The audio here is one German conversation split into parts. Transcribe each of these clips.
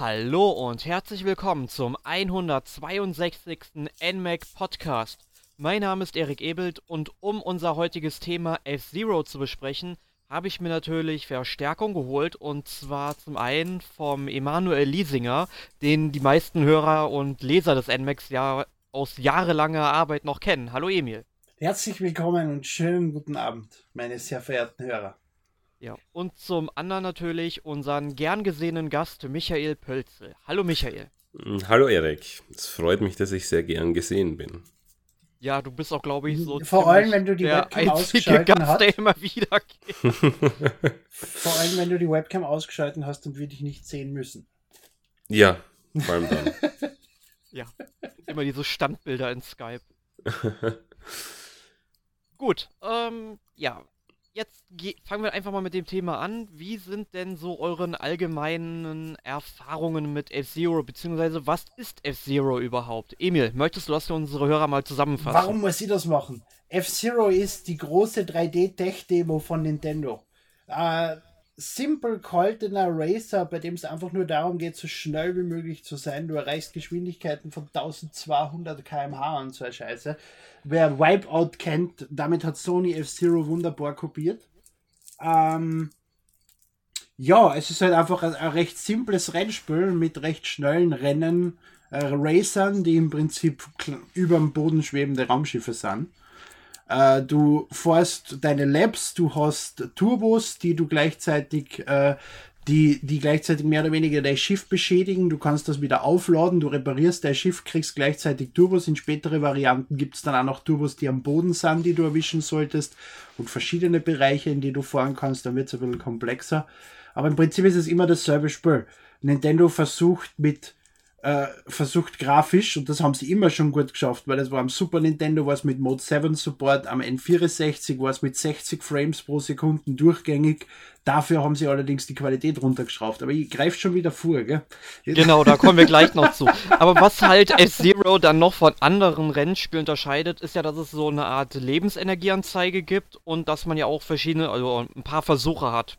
Hallo und herzlich willkommen zum 162. NMAC Podcast. Mein Name ist Erik Ebelt und um unser heutiges Thema F-Zero zu besprechen, habe ich mir natürlich Verstärkung geholt und zwar zum einen vom Emanuel Liesinger, den die meisten Hörer und Leser des NMAX ja aus jahrelanger Arbeit noch kennen. Hallo Emil. Herzlich willkommen und schönen guten Abend, meine sehr verehrten Hörer. Ja, und zum anderen natürlich unseren gern gesehenen Gast Michael Pölzel. Hallo Michael. Hm, hallo Erik, es freut mich, dass ich sehr gern gesehen bin. Ja, du bist auch, glaube ich, so vor allem, wenn du die Webcam ausgeschaltet Gast, hast. Der immer wieder vor allem, wenn du die Webcam ausgeschaltet hast und wir dich nicht sehen müssen. Ja, vor allem dann. ja, immer diese Standbilder in Skype. Gut, ähm, ja, jetzt fangen wir einfach mal mit dem Thema an. Wie sind denn so euren allgemeinen Erfahrungen mit F-Zero, beziehungsweise was ist F-Zero überhaupt? Emil, möchtest du das für unsere Hörer mal zusammenfassen? Warum muss ich das machen? F-Zero ist die große 3D-Tech-Demo von Nintendo. Äh, simple goldener Racer, bei dem es einfach nur darum geht, so schnell wie möglich zu sein. Du erreichst Geschwindigkeiten von 1200 km/h und so eine Scheiße. Wer Wipeout kennt, damit hat Sony F-Zero wunderbar kopiert. Ähm, ja, es ist halt einfach ein, ein, recht simples Rennspiel mit recht schnellen Rennen, äh, Racern, die im Prinzip über dem Boden schwebende Raumschiffe sind. Äh, du fährst deine Labs, du hast Turbos, die du gleichzeitig, äh, die, die gleichzeitig mehr oder weniger dein Schiff beschädigen. Du kannst das wieder aufladen, du reparierst dein Schiff, kriegst gleichzeitig Turbos. In spätere Varianten gibt es dann auch noch Turbos, die am Boden sind, die du erwischen solltest und verschiedene Bereiche, in die du fahren kannst. Dann wird es ein bisschen komplexer. Aber im Prinzip ist es immer dasselbe Spiel. Nintendo versucht mit äh, versucht grafisch, und das haben sie immer schon gut geschafft, weil es war am Super Nintendo war es mit Mode 7 Support, am N64 war es mit 60 Frames pro Sekunde durchgängig. Dafür haben sie allerdings die Qualität runtergeschraubt. Aber ich greife schon wieder vor, gell? Genau, da kommen wir gleich noch zu. Aber was halt F-Zero dann noch von anderen Rennspielen unterscheidet, ist ja, dass es so eine Art Lebensenergieanzeige gibt und dass man ja auch verschiedene, also ein paar Versuche hat.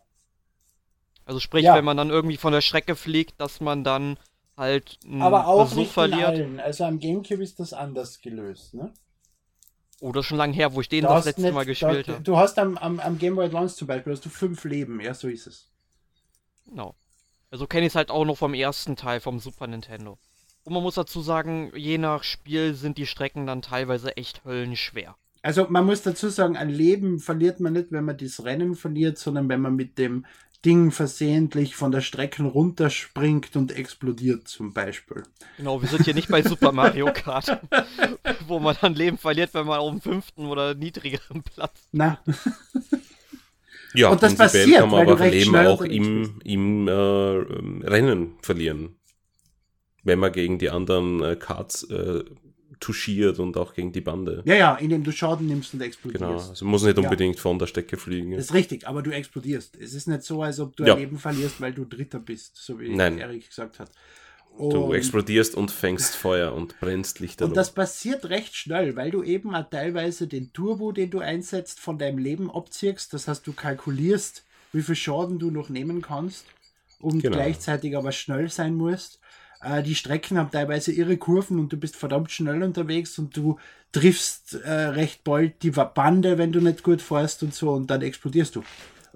Also sprich, ja. wenn man dann irgendwie von der Strecke fliegt, dass man dann halt Aber auch Versuch nicht verliert. allen. Also am Gamecube ist das anders gelöst, ne? Ist schon lange her, wo ich den du das letzte nicht, Mal gespielt habe. Du hast am, am, am Game Boy Advance zum Beispiel hast du fünf Leben, ja, so ist es. Genau. Also kenne ich es halt auch noch vom ersten Teil vom Super Nintendo. Und man muss dazu sagen, je nach Spiel sind die Strecken dann teilweise echt höllenschwer. Also man muss dazu sagen, ein Leben verliert man nicht, wenn man das Rennen verliert, sondern wenn man mit dem Ding versehentlich von der Strecke runterspringt und explodiert zum Beispiel. Genau, wir sind hier nicht bei Super Mario Kart, wo man dann Leben verliert, wenn man auf dem fünften oder niedrigeren Platz. Na. ja, und das passiert, kann man aber Leben auch im, im äh, Rennen verlieren. Wenn man gegen die anderen äh, Karts äh, touchiert und auch gegen die Bande. Ja, ja, indem du Schaden nimmst und explodierst. Genau, also muss nicht unbedingt ja. von der Strecke fliegen. Das ist richtig, aber du explodierst. Es ist nicht so, als ob du ja. ein Leben verlierst, weil du Dritter bist, so wie Nein. Erik gesagt hat. Und du explodierst und fängst Feuer und brennst Lichter. Und das passiert recht schnell, weil du eben auch teilweise den Turbo, den du einsetzt, von deinem Leben abziehst. Das heißt, du kalkulierst, wie viel Schaden du noch nehmen kannst und genau. gleichzeitig aber schnell sein musst. Äh, die Strecken haben teilweise ihre Kurven und du bist verdammt schnell unterwegs und du triffst äh, recht bald die Bande, wenn du nicht gut fährst und so und dann explodierst du.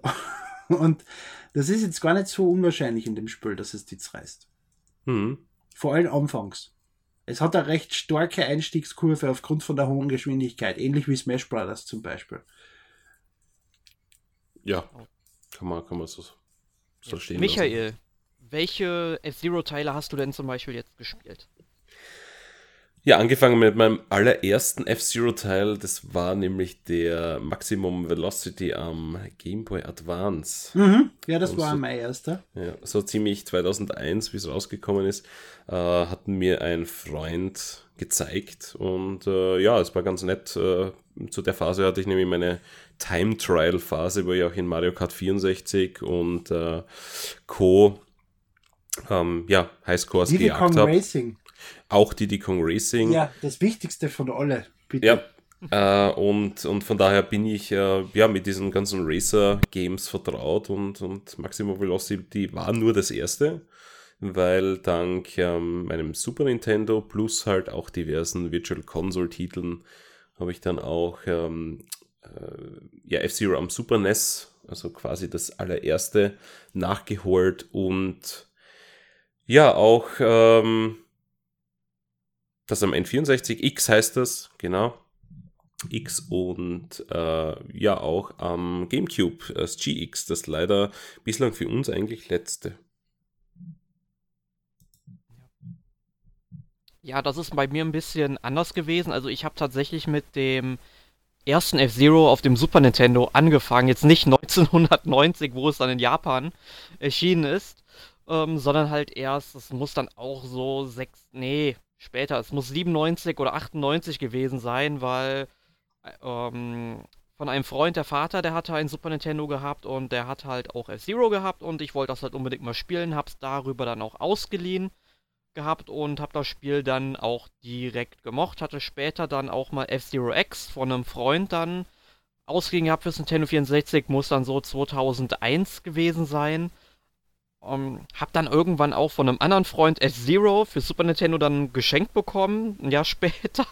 und das ist jetzt gar nicht so unwahrscheinlich in dem Spiel, dass es dich reißt. Mhm. Vor allem anfangs. Es hat eine recht starke Einstiegskurve aufgrund von der hohen Geschwindigkeit, ähnlich wie Smash Brothers zum Beispiel. Ja, kann man, kann man so, so stehen Michael, lassen. Welche F-Zero-Teile hast du denn zum Beispiel jetzt gespielt? Ja, angefangen mit meinem allerersten F-Zero-Teil, das war nämlich der Maximum Velocity am Game Boy Advance. Mhm. Ja, das Und war so, mein erster. Ja, so ziemlich 2001, wie es rausgekommen ist, äh, hat mir ein Freund gezeigt und äh, ja, es war ganz nett. Äh, zu der Phase hatte ich nämlich meine Time Trial Phase, wo ich auch in Mario Kart 64 und äh, Co ähm, ja, Highscores Diddy gejagt habe. Racing. Auch Diddy Kong Racing. Ja, das Wichtigste von alle, bitte. Ja, äh, und, und von daher bin ich äh, ja mit diesen ganzen Racer-Games vertraut und, und Maximum Velocity war nur das erste. weil dank ähm, meinem Super Nintendo plus halt auch diversen Virtual Console Titeln habe ich dann auch ähm, äh, ja, F-Zero am Super NES, also quasi das allererste, nachgeholt und ja, auch ähm, das am N64X heißt das, genau. X und äh, ja auch am GameCube, das GX, das leider bislang für uns eigentlich letzte. Ja, das ist bei mir ein bisschen anders gewesen. Also ich habe tatsächlich mit dem ersten F-Zero auf dem Super Nintendo angefangen. Jetzt nicht 1990, wo es dann in Japan erschienen ist, ähm, sondern halt erst, es muss dann auch so sechs, nee, später, es muss 97 oder 98 gewesen sein, weil ähm, von einem Freund, der Vater, der hatte ein Super Nintendo gehabt und der hat halt auch F-Zero gehabt und ich wollte das halt unbedingt mal spielen, hab's darüber dann auch ausgeliehen gehabt und habe das Spiel dann auch direkt gemocht. Hatte später dann auch mal F-Zero X von einem Freund dann ausgeliehen gehabt fürs Nintendo 64, muss dann so 2001 gewesen sein. Um, ähm, hab dann irgendwann auch von einem anderen Freund F-Zero für Super Nintendo dann geschenkt bekommen, ein Jahr später,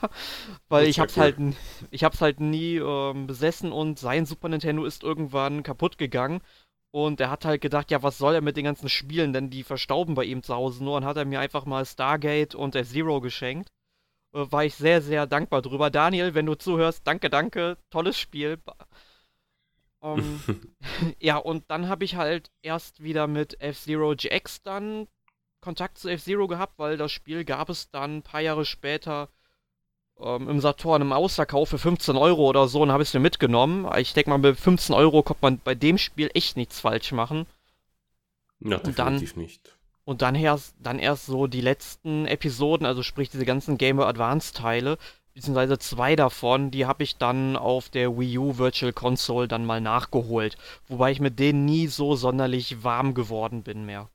weil ich hab's cool. halt, ich hab's halt nie ähm, besessen und sein Super Nintendo ist irgendwann kaputt gegangen und er hat halt gedacht, ja, was soll er mit den ganzen Spielen, denn die verstauben bei ihm zu Hause nur. Und hat er mir einfach mal Stargate und F-Zero geschenkt. Äh, war ich sehr, sehr dankbar drüber. Daniel, wenn du zuhörst, danke, danke. Tolles Spiel. Um, ähm, ja, und dann habe ich halt erst wieder mit F-Zero GX dann Kontakt zu F-Zero gehabt, weil das Spiel gab es dann ein paar Jahre später ähm, im Saturn im Ausverkauf für 15 Euro oder so und habe es mir mitgenommen. Ich denke mal, mit 15 Euro kommt man bei dem Spiel echt nichts falsch machen. Ja, und definitiv dann, nicht. Und dann erst, dann erst so die letzten Episoden, also sprich diese ganzen Game Boy Advance Teile, beziehungsweise zwei davon, die habe ich dann auf der Wii U Virtual Console dann mal nachgeholt. Wobei ich mit denen nie so sonderlich warm geworden bin mehr.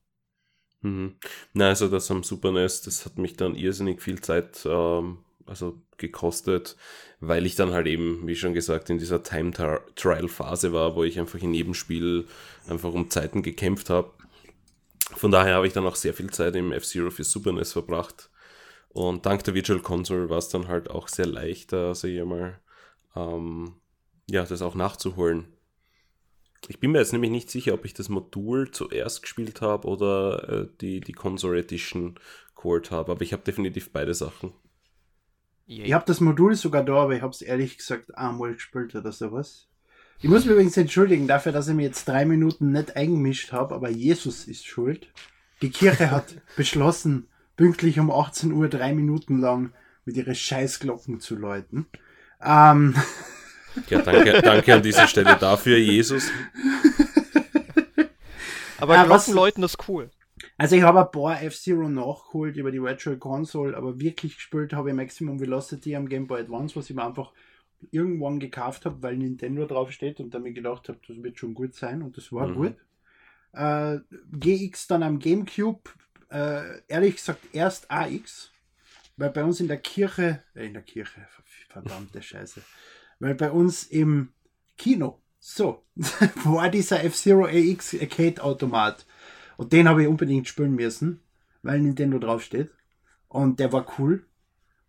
Mhm. Na, also das am Super NES, das hat mich dann irrsinnig viel Zeit ähm, also gekostet, weil ich dann halt eben, wie schon gesagt, in dieser Time-Trial-Phase war, wo ich einfach in jedem Spiel einfach um Zeiten gekämpft habe. Von daher habe ich dann auch sehr viel Zeit im F-Zero für Super NES verbracht. Und dank der Virtual Console war es dann halt auch sehr leicht, also hier mal, ähm, ja, das auch nachzuholen. Ich bin mir jetzt nämlich nicht sicher, ob ich das Modul zuerst gespielt habe oder äh, die, die Console Edition geholt habe, aber ich habe definitiv beide Sachen. Ich habe das Modul sogar da, aber ich habe es ehrlich gesagt einmal gespielt oder sowas. Ich muss mich übrigens entschuldigen dafür, dass ich mir jetzt drei Minuten nicht eingemischt habe, aber Jesus ist schuld. Die Kirche hat beschlossen, pünktlich um 18 Uhr drei Minuten lang mit ihren Scheißglocken zu läuten. Ähm. Ja, danke, danke an dieser Stelle dafür, Jesus. Aber äh, Glockenläuten ist cool. Also ich habe ein paar F-Zero nachgeholt über die Virtual Console, aber wirklich gespielt habe ich Maximum Velocity am Game Boy Advance, was ich mir einfach irgendwann gekauft habe, weil Nintendo drauf steht und damit gedacht habe, das wird schon gut sein und das war mhm. gut. Äh, GX dann am Gamecube, äh, ehrlich gesagt erst AX, weil bei uns in der Kirche, äh, in der Kirche, verdammte Scheiße, weil bei uns im Kino, so, war dieser F-Zero AX Arcade-Automat und den habe ich unbedingt spielen müssen, weil Nintendo draufsteht. Und der war cool.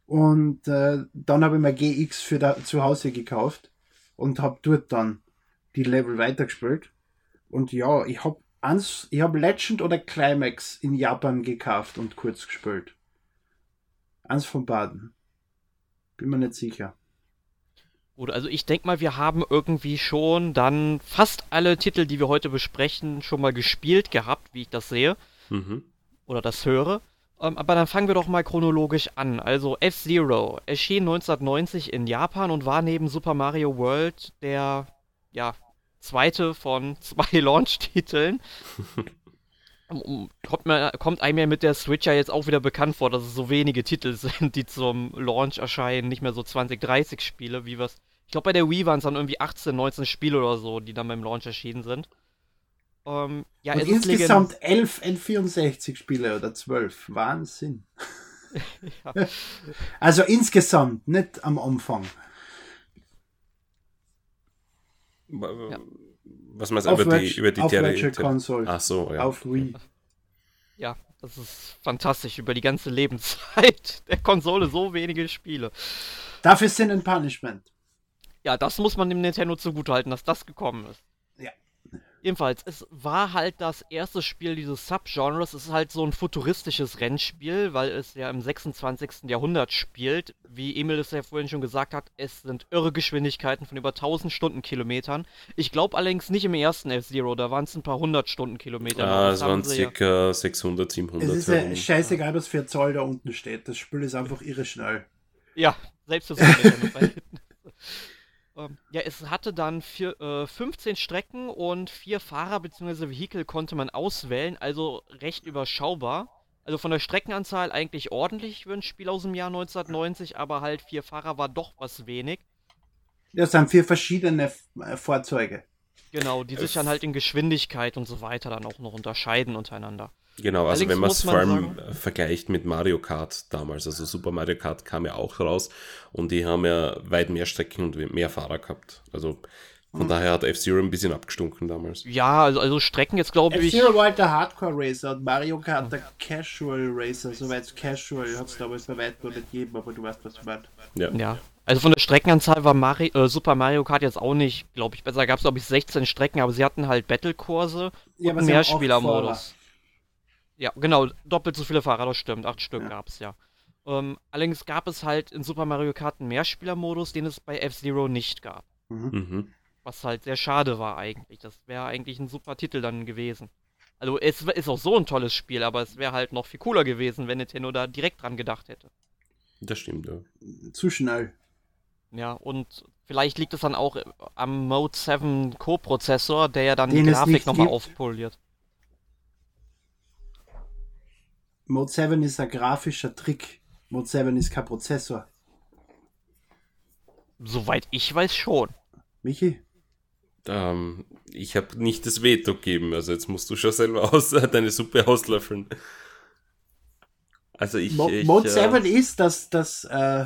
Und äh, dann habe ich mir GX für da, zu Hause gekauft und habe dort dann die Level weitergespielt. Und ja, ich habe ich habe Legend oder Climax in Japan gekauft und kurz gespielt. Eins von beiden. Bin mir nicht sicher. Oder also ich denke mal, wir haben irgendwie schon dann fast alle Titel, die wir heute besprechen, schon mal gespielt gehabt, wie ich das sehe. Mhm. Oder das höre. Ähm, aber dann fangen wir doch mal chronologisch an. Also F-Zero erschien 1990 in Japan und war neben Super Mario World der ja, zweite von zwei Launch-Titeln. kommt, mir, kommt einem ja mit der Switch ja jetzt auch wieder bekannt vor, dass es so wenige Titel sind, die zum Launch erscheinen, nicht mehr so 20, 30 Spiele, wie es ich glaube, bei der Wii waren es dann irgendwie 18, 19 Spiele oder so, die dann beim Launch erschienen sind. Ähm, ja, Und insgesamt 11 N64 Spiele oder 12. Wahnsinn. ja. Also insgesamt, nicht am Anfang. Was meinst du über die, über die auf Virtual Console. Ach so, ja. Auf Wii. Ja, Das ist fantastisch über die ganze Lebenszeit der Konsole so wenige Spiele. Dafür sind ein Punishment. Ja, das muss man dem Nintendo zugutehalten, dass das gekommen ist. Jedenfalls, es war halt das erste Spiel dieses Subgenres. Es ist halt so ein futuristisches Rennspiel, weil es ja im 26. Jahrhundert spielt. Wie Emil es ja vorhin schon gesagt hat, es sind irre Geschwindigkeiten von über 1000 Stundenkilometern. Ich glaube allerdings nicht im ersten F-Zero, da waren es ein paar hundert Stundenkilometer. Ah, es waren circa ja. 600, 700. Es ist ja scheißegal, was für ein Zoll da unten steht. Das Spiel ist einfach irre schnell. Ja, selbst so Ähm, ja, es hatte dann vier, äh, 15 Strecken und vier Fahrer bzw. Vehikel konnte man auswählen, also recht überschaubar. Also von der Streckenanzahl eigentlich ordentlich für ein Spiel aus dem Jahr 1990, aber halt vier Fahrer war doch was wenig. Das sind vier verschiedene äh, Fahrzeuge. Genau, die sich dann halt in Geschwindigkeit und so weiter dann auch noch unterscheiden untereinander. Genau, also Allerdings wenn man es vor allem sagen, vergleicht mit Mario Kart damals, also Super Mario Kart kam ja auch raus und die haben ja weit mehr Strecken und mehr Fahrer gehabt. Also von mhm. daher hat F-Zero ein bisschen abgestunken damals. Ja, also, also Strecken jetzt glaube ich. F-Zero war halt der Hardcore Racer und Mario Kart der Casual Racer. Soweit Casual hat es damals bei weitem nicht gegeben, aber du weißt, was ich meine. Ja. ja. Also von der Streckenanzahl war Mario, äh, Super Mario Kart jetzt auch nicht, glaube ich, besser. Gab es, glaube ich, 16 Strecken, aber sie hatten halt Battle-Kurse ja, und Mehrspielermodus. Ja, genau, doppelt so viele Fahrer, das stimmt. Acht Stück ja. gab es, ja. Ähm, allerdings gab es halt in Super Mario Kart einen Mehrspielermodus, den es bei F-Zero nicht gab. Mhm. mhm. Was halt sehr schade war eigentlich. Das wäre eigentlich ein super Titel dann gewesen. Also es ist auch so ein tolles Spiel, aber es wäre halt noch viel cooler gewesen, wenn Nintendo da direkt dran gedacht hätte. Das stimmt, ja. Zu schnell. Ja, und vielleicht liegt es dann auch am Mode 7 Co-Prozessor, der ja dann Den die Grafik nochmal aufpoliert. Mode 7 ist ein grafischer Trick. Mode 7 ist kein Prozessor. Soweit ich weiß schon. Michi? Ähm, ich habe nicht das Veto gegeben, also jetzt musst du schon selber aus, deine Suppe auslöffeln. Also ich. Mo ich, Mode äh, 7 ist, dass, dass äh,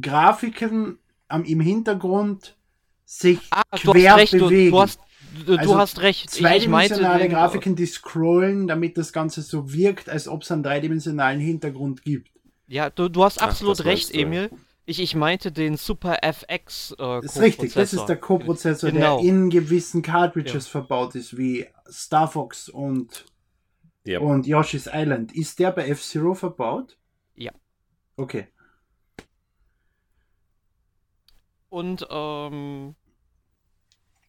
Grafiken am, im Hintergrund sich ah, quer bewegen. Du, du hast du, also hast recht. Zweidimensionale Grafiken, die scrollen, damit das Ganze so wirkt, als ob es einen dreidimensionalen Hintergrund gibt. Ja, du, du hast absolut Ach, recht, Emil. Ich, ich meinte den Super FX äh, Das ist richtig, das ist der Co-Prozessor, genau. der in gewissen Cartridges ja. verbaut ist, wie Star Fox und, yep. und Yoshi's Island. Ist der bei F-Zero verbaut? Ja. Okay. Und ähm,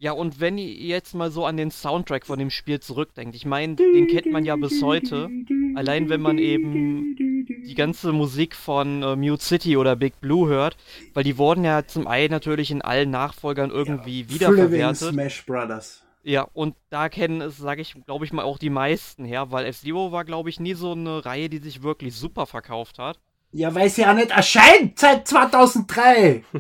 ja, und wenn ihr jetzt mal so an den Soundtrack von dem Spiel zurückdenkt, ich meine, den kennt man ja bis heute. Allein wenn man eben die ganze Musik von äh, Mute City oder Big Blue hört, weil die wurden ja zum einen natürlich in allen Nachfolgern irgendwie ja, wiederverwertet. Smash Brothers. Ja, und da kennen es, sage ich, glaube ich mal auch die meisten her, weil F-Zero war, glaube ich, nie so eine Reihe, die sich wirklich super verkauft hat. Ja, weil sie ja nicht erscheint seit 2003.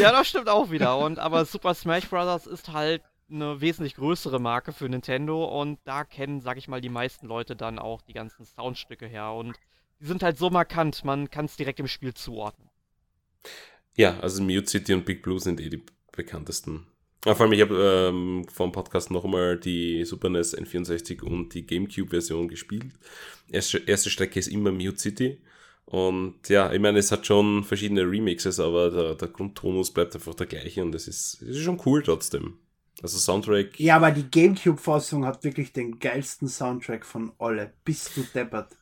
ja, das stimmt auch wieder. Und aber Super Smash Bros. ist halt eine wesentlich größere Marke für Nintendo und da kennen, sag ich mal, die meisten Leute dann auch die ganzen Soundstücke her und die sind halt so markant, man kann es direkt im Spiel zuordnen. Ja, also Mute City und Big Blue sind eh die bekanntesten ja, vor allem, ich habe ähm, vor dem Podcast noch einmal die Super NES N64 und die GameCube-Version gespielt. Erste, erste Strecke ist immer Mute City. Und ja, ich meine, es hat schon verschiedene Remixes, aber der, der Grundtonus bleibt einfach der gleiche und es ist, es ist schon cool trotzdem. Also Soundtrack. Ja, aber die GameCube-Fassung hat wirklich den geilsten Soundtrack von alle. Bist du deppert.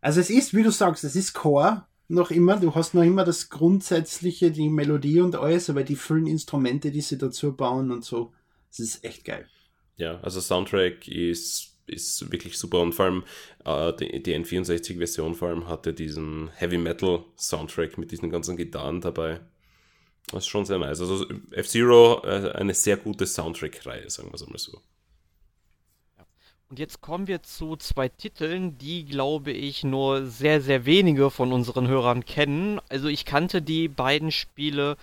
Also es ist, wie du sagst, es ist Core, noch immer, du hast noch immer das Grundsätzliche, die Melodie und alles, aber die vielen Instrumente, die sie dazu bauen und so, das ist echt geil. Ja, also Soundtrack ist, ist wirklich super und vor allem äh, die, die N64-Version vor allem hatte diesen Heavy Metal Soundtrack mit diesen ganzen Gitarren dabei. Das ist schon sehr nice. Also F-Zero, äh, eine sehr gute Soundtrack-Reihe, sagen wir es einmal so. Und jetzt kommen wir zu zwei Titeln, die, glaube ich, nur sehr, sehr wenige von unseren Hörern kennen. Also ich kannte die beiden Spiele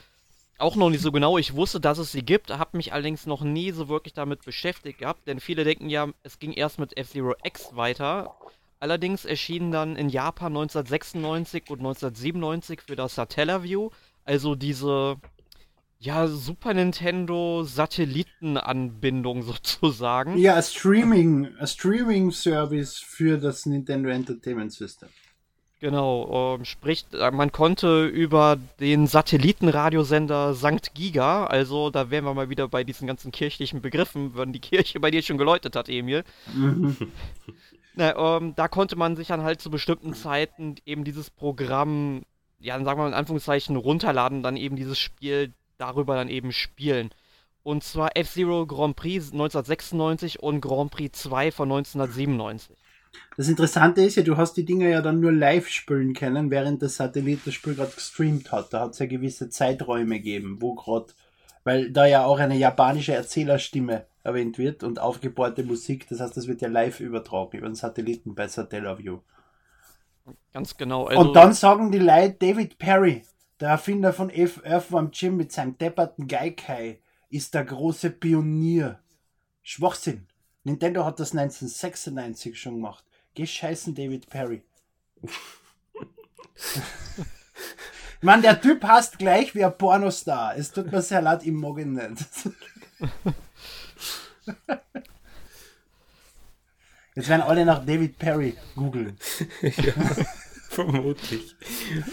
auch noch nicht so genau. Ich wusste, dass es sie gibt, habe mich allerdings noch nie so wirklich damit beschäftigt gehabt, denn viele denken ja, es ging erst mit F-Zero X weiter. Allerdings erschienen dann in Japan 1996 und 1997 für das Satellaview, also diese ja, Super Nintendo Satellitenanbindung sozusagen. Ja, Streaming, ein Streaming-Service für das Nintendo Entertainment System. Genau, ähm, sprich, äh, man konnte über den Satellitenradiosender St. Giga, also da wären wir mal wieder bei diesen ganzen kirchlichen Begriffen, wenn die Kirche bei dir schon geläutet hat, Emil. Mhm. Na, ähm, da konnte man sich dann halt zu bestimmten Zeiten eben dieses Programm, ja, dann sagen wir mal in Anführungszeichen, runterladen, dann eben dieses Spiel darüber dann eben spielen. Und zwar F-Zero Grand Prix 1996 und Grand Prix 2 von 1997. Das Interessante ist ja, du hast die Dinger ja dann nur live spielen können, während der Satellit das Spiel gerade gestreamt hat. Da hat es ja gewisse Zeiträume gegeben, wo gerade, weil da ja auch eine japanische Erzählerstimme erwähnt wird und aufgebohrte Musik, das heißt, das wird ja live übertragen über den Satelliten bei Satellaview. Ganz genau. Also und dann sagen die Leute, David Perry, der Erfinder von F Earthworm Jim mit seinem depperten Geikai, ist der große Pionier. Schwachsinn. Nintendo hat das 1996 schon gemacht. Geh scheißen, David Perry. Mann, der Typ hasst gleich wie ein Pornostar. Es tut mir sehr leid, ich mag ihn nicht. Jetzt werden alle nach David Perry googeln. ja, vermutlich.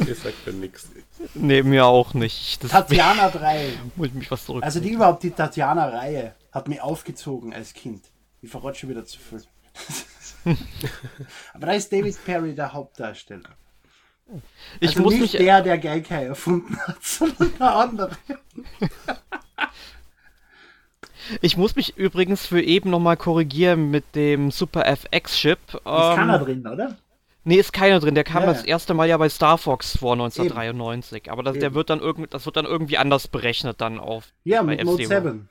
Ihr sagt ja nichts. Nee, mir auch nicht. Das Tatjana 3. Muss ich mich was zurück. Also die überhaupt, die Tatjana-Reihe hat mich aufgezogen als Kind. Ich verrate schon wieder zu viel. Aber da ist David Perry der Hauptdarsteller. Ich also muss nicht mich der, der Geikai erfunden hat, sondern der andere. Ich muss mich übrigens für eben nochmal korrigieren mit dem Super FX-Chip. Ist ähm, keiner drin, oder? Nee, ist keiner drin. Der kam ja. das erste Mal ja bei Star Fox vor 1993. Eben. Aber das, der wird dann irgend, das wird dann irgendwie anders berechnet dann auf. Ja, mit Mode 7.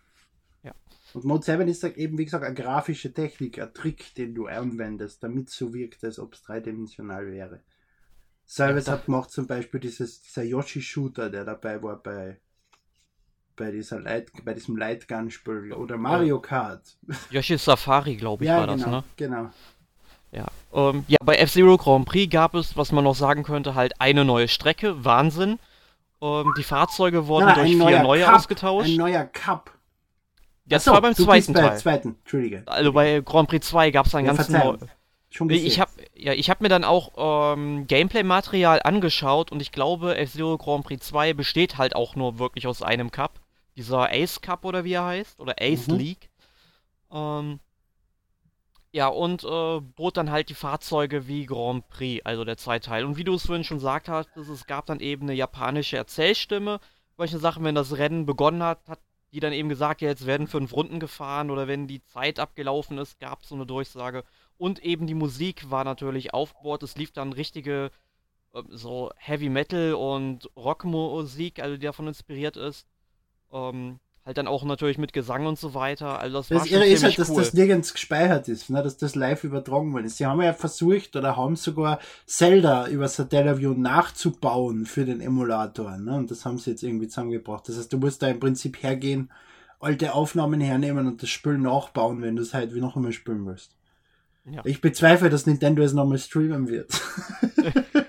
Und Mode 7 ist eben, wie gesagt, eine grafische Technik, ein Trick, den du anwendest, damit es so wirkt, als ob es dreidimensional wäre. Salves ja, hat gemacht zum Beispiel dieses, dieser Yoshi-Shooter, der dabei war bei, bei, dieser Light, bei diesem Lightgun-Spiel oder Mario Kart. Yoshi Safari, glaube ich, ja, war genau, das, ne? Genau. Ja, ähm, ja, bei F-Zero Grand Prix gab es, was man noch sagen könnte, halt eine neue Strecke. Wahnsinn. Ähm, die Fahrzeuge wurden Nein, durch vier neue Cup, ausgetauscht. Ein neuer Cup. Ja, das war beim zweiten bei Teil. zweiten, Entschuldige. Also bei Grand Prix 2 gab es einen ja, ganz neuen. Ich habe ja, ich habe mir dann auch ähm, Gameplay-Material angeschaut und ich glaube, F-Zero Grand Prix 2 besteht halt auch nur wirklich aus einem Cup. Dieser Ace Cup oder wie er heißt, oder Ace mhm. League. Ähm, ja, und äh, bot dann halt die Fahrzeuge wie Grand Prix, also der zweite Teil. Und wie du es vorhin schon gesagt hast, es gab dann eben eine japanische Erzählstimme. Solche Sachen, wenn das Rennen begonnen hat, hat die dann eben gesagt, ja, jetzt werden fünf Runden gefahren oder wenn die Zeit abgelaufen ist, gab es so eine Durchsage. Und eben die Musik war natürlich aufgebaut. Es lief dann richtige äh, so Heavy Metal und Rockmusik, also die davon inspiriert ist. Ähm, halt dann auch natürlich mit Gesang und so weiter. Also das, das Irre ist halt, dass cool. das nirgends gespeichert ist, ne, dass das live übertragen wurde. Sie haben ja versucht oder haben sogar Zelda über Satellaview nachzubauen für den Emulator. Ne, und das haben sie jetzt irgendwie zusammengebracht. Das heißt, du musst da im Prinzip hergehen, alte Aufnahmen hernehmen und das Spiel nachbauen, wenn du es halt wie noch einmal spielen willst. Ja. Ich bezweifle, dass Nintendo es nochmal streamen wird.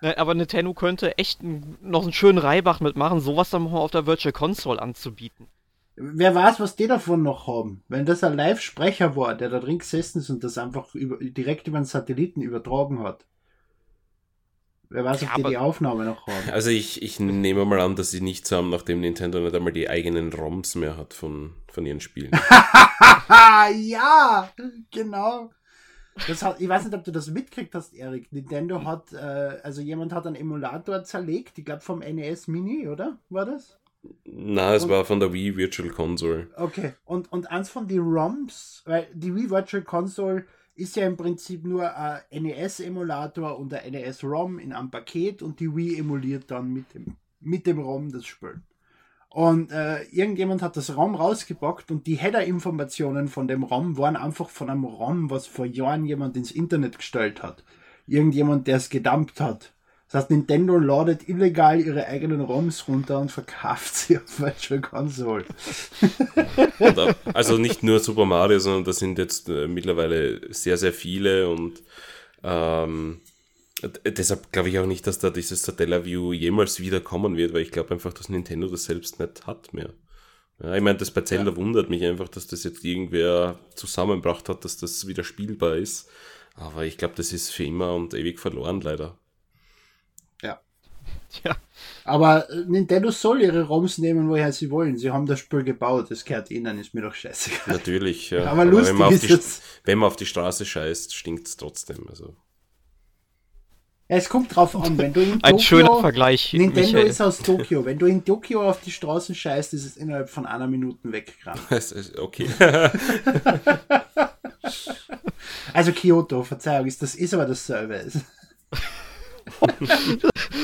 Ne, aber Nintendo könnte echt noch einen schönen Reibach mitmachen, sowas dann mal auf der Virtual Console anzubieten. Wer weiß, was die davon noch haben. Wenn das ein Live-Sprecher war, der da drin gesessen ist und das einfach über, direkt über den Satelliten übertragen hat. Wer weiß, ob ja, die die Aufnahme noch haben. Also ich, ich nehme mal an, dass sie nichts haben, nachdem Nintendo nicht einmal die eigenen ROMs mehr hat von, von ihren Spielen. ja, genau. Hat, ich weiß nicht, ob du das mitgekriegt hast, Erik. Nintendo hat, äh, also jemand hat einen Emulator zerlegt, ich glaube vom NES Mini, oder? War das? Na, es und, war von der Wii Virtual Console. Okay, und, und eins von den ROMs, weil die Wii Virtual Console ist ja im Prinzip nur ein NES-Emulator und ein NES-ROM in einem Paket und die Wii emuliert dann mit dem, mit dem ROM das Spiel. Und äh, irgendjemand hat das ROM rausgepackt und die Header-Informationen von dem ROM waren einfach von einem ROM, was vor Jahren jemand ins Internet gestellt hat. Irgendjemand, der es gedumpt hat. Das heißt, Nintendo ladet illegal ihre eigenen ROMs runter und verkauft sie auf Virtual Console. also nicht nur Super Mario, sondern das sind jetzt äh, mittlerweile sehr, sehr viele und ähm, Deshalb glaube ich auch nicht, dass da dieses Satellaview jemals wieder kommen wird, weil ich glaube einfach, dass Nintendo das selbst nicht hat mehr. Ja, ich meine, das bei Zelda ja. wundert mich einfach, dass das jetzt irgendwer zusammenbracht hat, dass das wieder spielbar ist. Aber ich glaube, das ist für immer und ewig verloren, leider. Ja. Ja. Aber äh, Nintendo soll ihre ROMs nehmen, woher sie wollen. Sie haben das Spiel gebaut, das gehört ihnen, ist mir doch scheißegal. Natürlich, ja. Aber, Aber lustig wenn man, ist die, wenn man auf die Straße scheißt, stinkt es trotzdem. Also. Es kommt drauf an, wenn du in Ein Tokio, schöner Vergleich. Nintendo Michael. ist aus Tokio. Wenn du in Tokio auf die Straßen scheißt, ist es innerhalb von einer Minute weggerannt. okay. also Kyoto, Verzeihung, ist das ist aber dasselbe.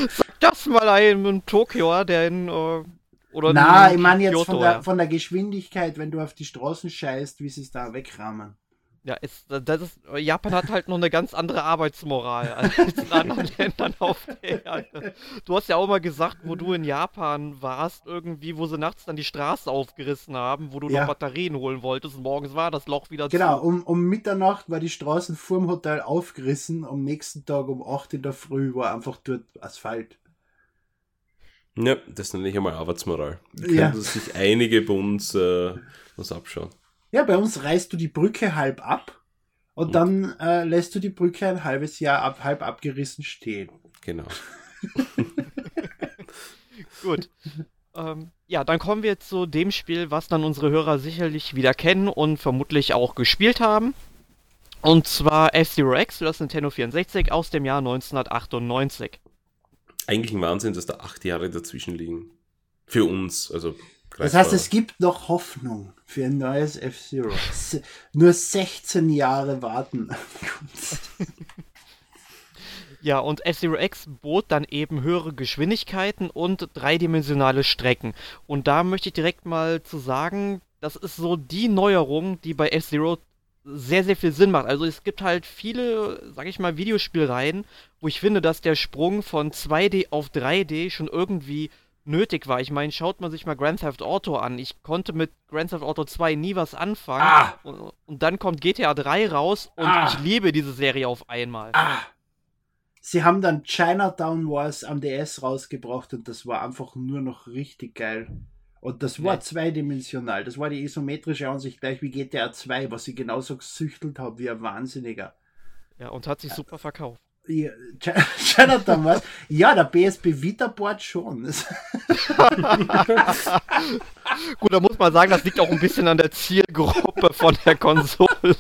Sag das mal einem in Tokio, der in äh, oder Na, ich meine jetzt von der, von der Geschwindigkeit, wenn du auf die Straßen scheißt, wie sie es da wegrahmen. Ja, ist, das ist, Japan hat halt noch eine ganz andere Arbeitsmoral als in anderen Ländern auf der Erde. Du hast ja auch mal gesagt, wo du in Japan warst, irgendwie, wo sie nachts dann die Straße aufgerissen haben, wo du ja. noch Batterien holen wolltest und morgens war das Loch wieder genau, zu. Genau, um, um Mitternacht war die Straßen vorm Hotel aufgerissen, am nächsten Tag um 8 in der Früh war einfach dort Asphalt. Ja, das nenne ich einmal Arbeitsmoral. Da ja. können sich einige bei uns äh, was abschauen. Ja, bei uns reißt du die Brücke halb ab und mhm. dann äh, lässt du die Brücke ein halbes Jahr ab, halb abgerissen stehen. Genau. Gut. Ähm, ja, dann kommen wir zu dem Spiel, was dann unsere Hörer sicherlich wieder kennen und vermutlich auch gespielt haben. Und zwar F-Zero X für das Nintendo 64 aus dem Jahr 1998. Eigentlich ein Wahnsinn, dass da acht Jahre dazwischen liegen. Für uns, also das heißt, es gibt noch Hoffnung für ein neues F-Zero. Nur 16 Jahre warten. ja, und F-Zero X bot dann eben höhere Geschwindigkeiten und dreidimensionale Strecken. Und da möchte ich direkt mal zu sagen, das ist so die Neuerung, die bei F-Zero sehr, sehr viel Sinn macht. Also es gibt halt viele, sag ich mal, Videospielreihen, wo ich finde, dass der Sprung von 2D auf 3D schon irgendwie nötig war. Ich meine, schaut man sich mal Grand Theft Auto an. Ich konnte mit Grand Theft Auto 2 nie was anfangen. Ah. Und, und, dann kommt GTA 3 raus und ah. ich liebe diese Serie auf einmal. Ah. Sie haben dann Chinatown Wars am DS rausgebracht und das war einfach nur noch richtig geil. Und das war ja. zweidimensional. Das war die isometrische Ansicht gleich wie GTA 2, was ich genauso gesüchtelt habe wie ein Wahnsinniger. Ja, und hat sich super verkauft. Ja, Jonathan, was? Ja, der PSP Vita Board schon. Gut, da muss man sagen, das liegt auch ein bisschen an der Zielgruppe von der Konsole.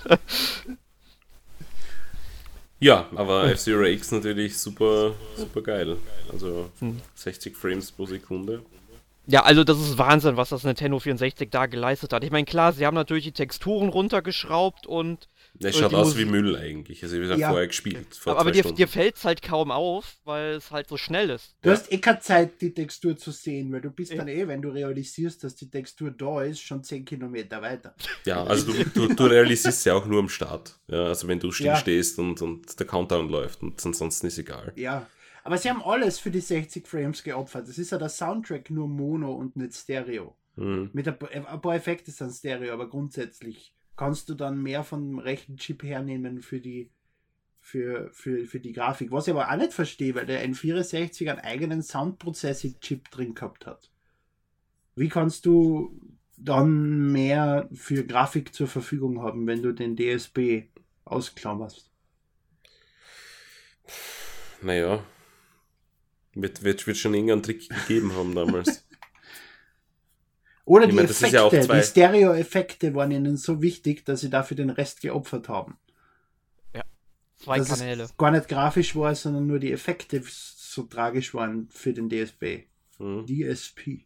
Ja, aber F-Zero X natürlich super, super geil. Also 60 hm. Frames pro Sekunde. Ja, also das ist Wahnsinn, was das Nintendo 64 da geleistet hat. Ich meine, klar, sie haben natürlich die Texturen runtergeschraubt und es schaut aus wie Müll eigentlich. Also, ich habe ja. vorher gespielt. Vor aber dir, dir fällt es halt kaum auf, weil es halt so schnell ist. Du ja. hast eh keine Zeit, die Textur zu sehen, weil du bist dann eh, wenn du realisierst, dass die Textur da ist, schon 10 Kilometer weiter. Ja, also du, du, du realisierst ja auch nur am Start. Ja, also wenn du still ja. stehst und, und der Countdown läuft und ansonsten ist egal. Ja. Aber sie haben alles für die 60 Frames geopfert. Das ist ja der Soundtrack nur Mono und nicht Stereo. Mhm. Mit ein, ein paar Effekte sind Stereo, aber grundsätzlich kannst du dann mehr vom rechten Chip hernehmen für die für, für, für die Grafik. Was ich aber auch nicht verstehe, weil der N64 einen eigenen Sound-Processing-Chip drin gehabt hat. Wie kannst du dann mehr für Grafik zur Verfügung haben, wenn du den DSP ausklammerst? Naja, wird, wird, wird schon irgendeinen Trick gegeben haben damals. Oder ich die meine, Effekte, ja die Stereo-Effekte waren ihnen so wichtig, dass sie dafür den Rest geopfert haben. Ja, zwei dass Kanäle. Es gar nicht grafisch war, sondern nur die Effekte so tragisch waren für den DSP. Mhm. DSP.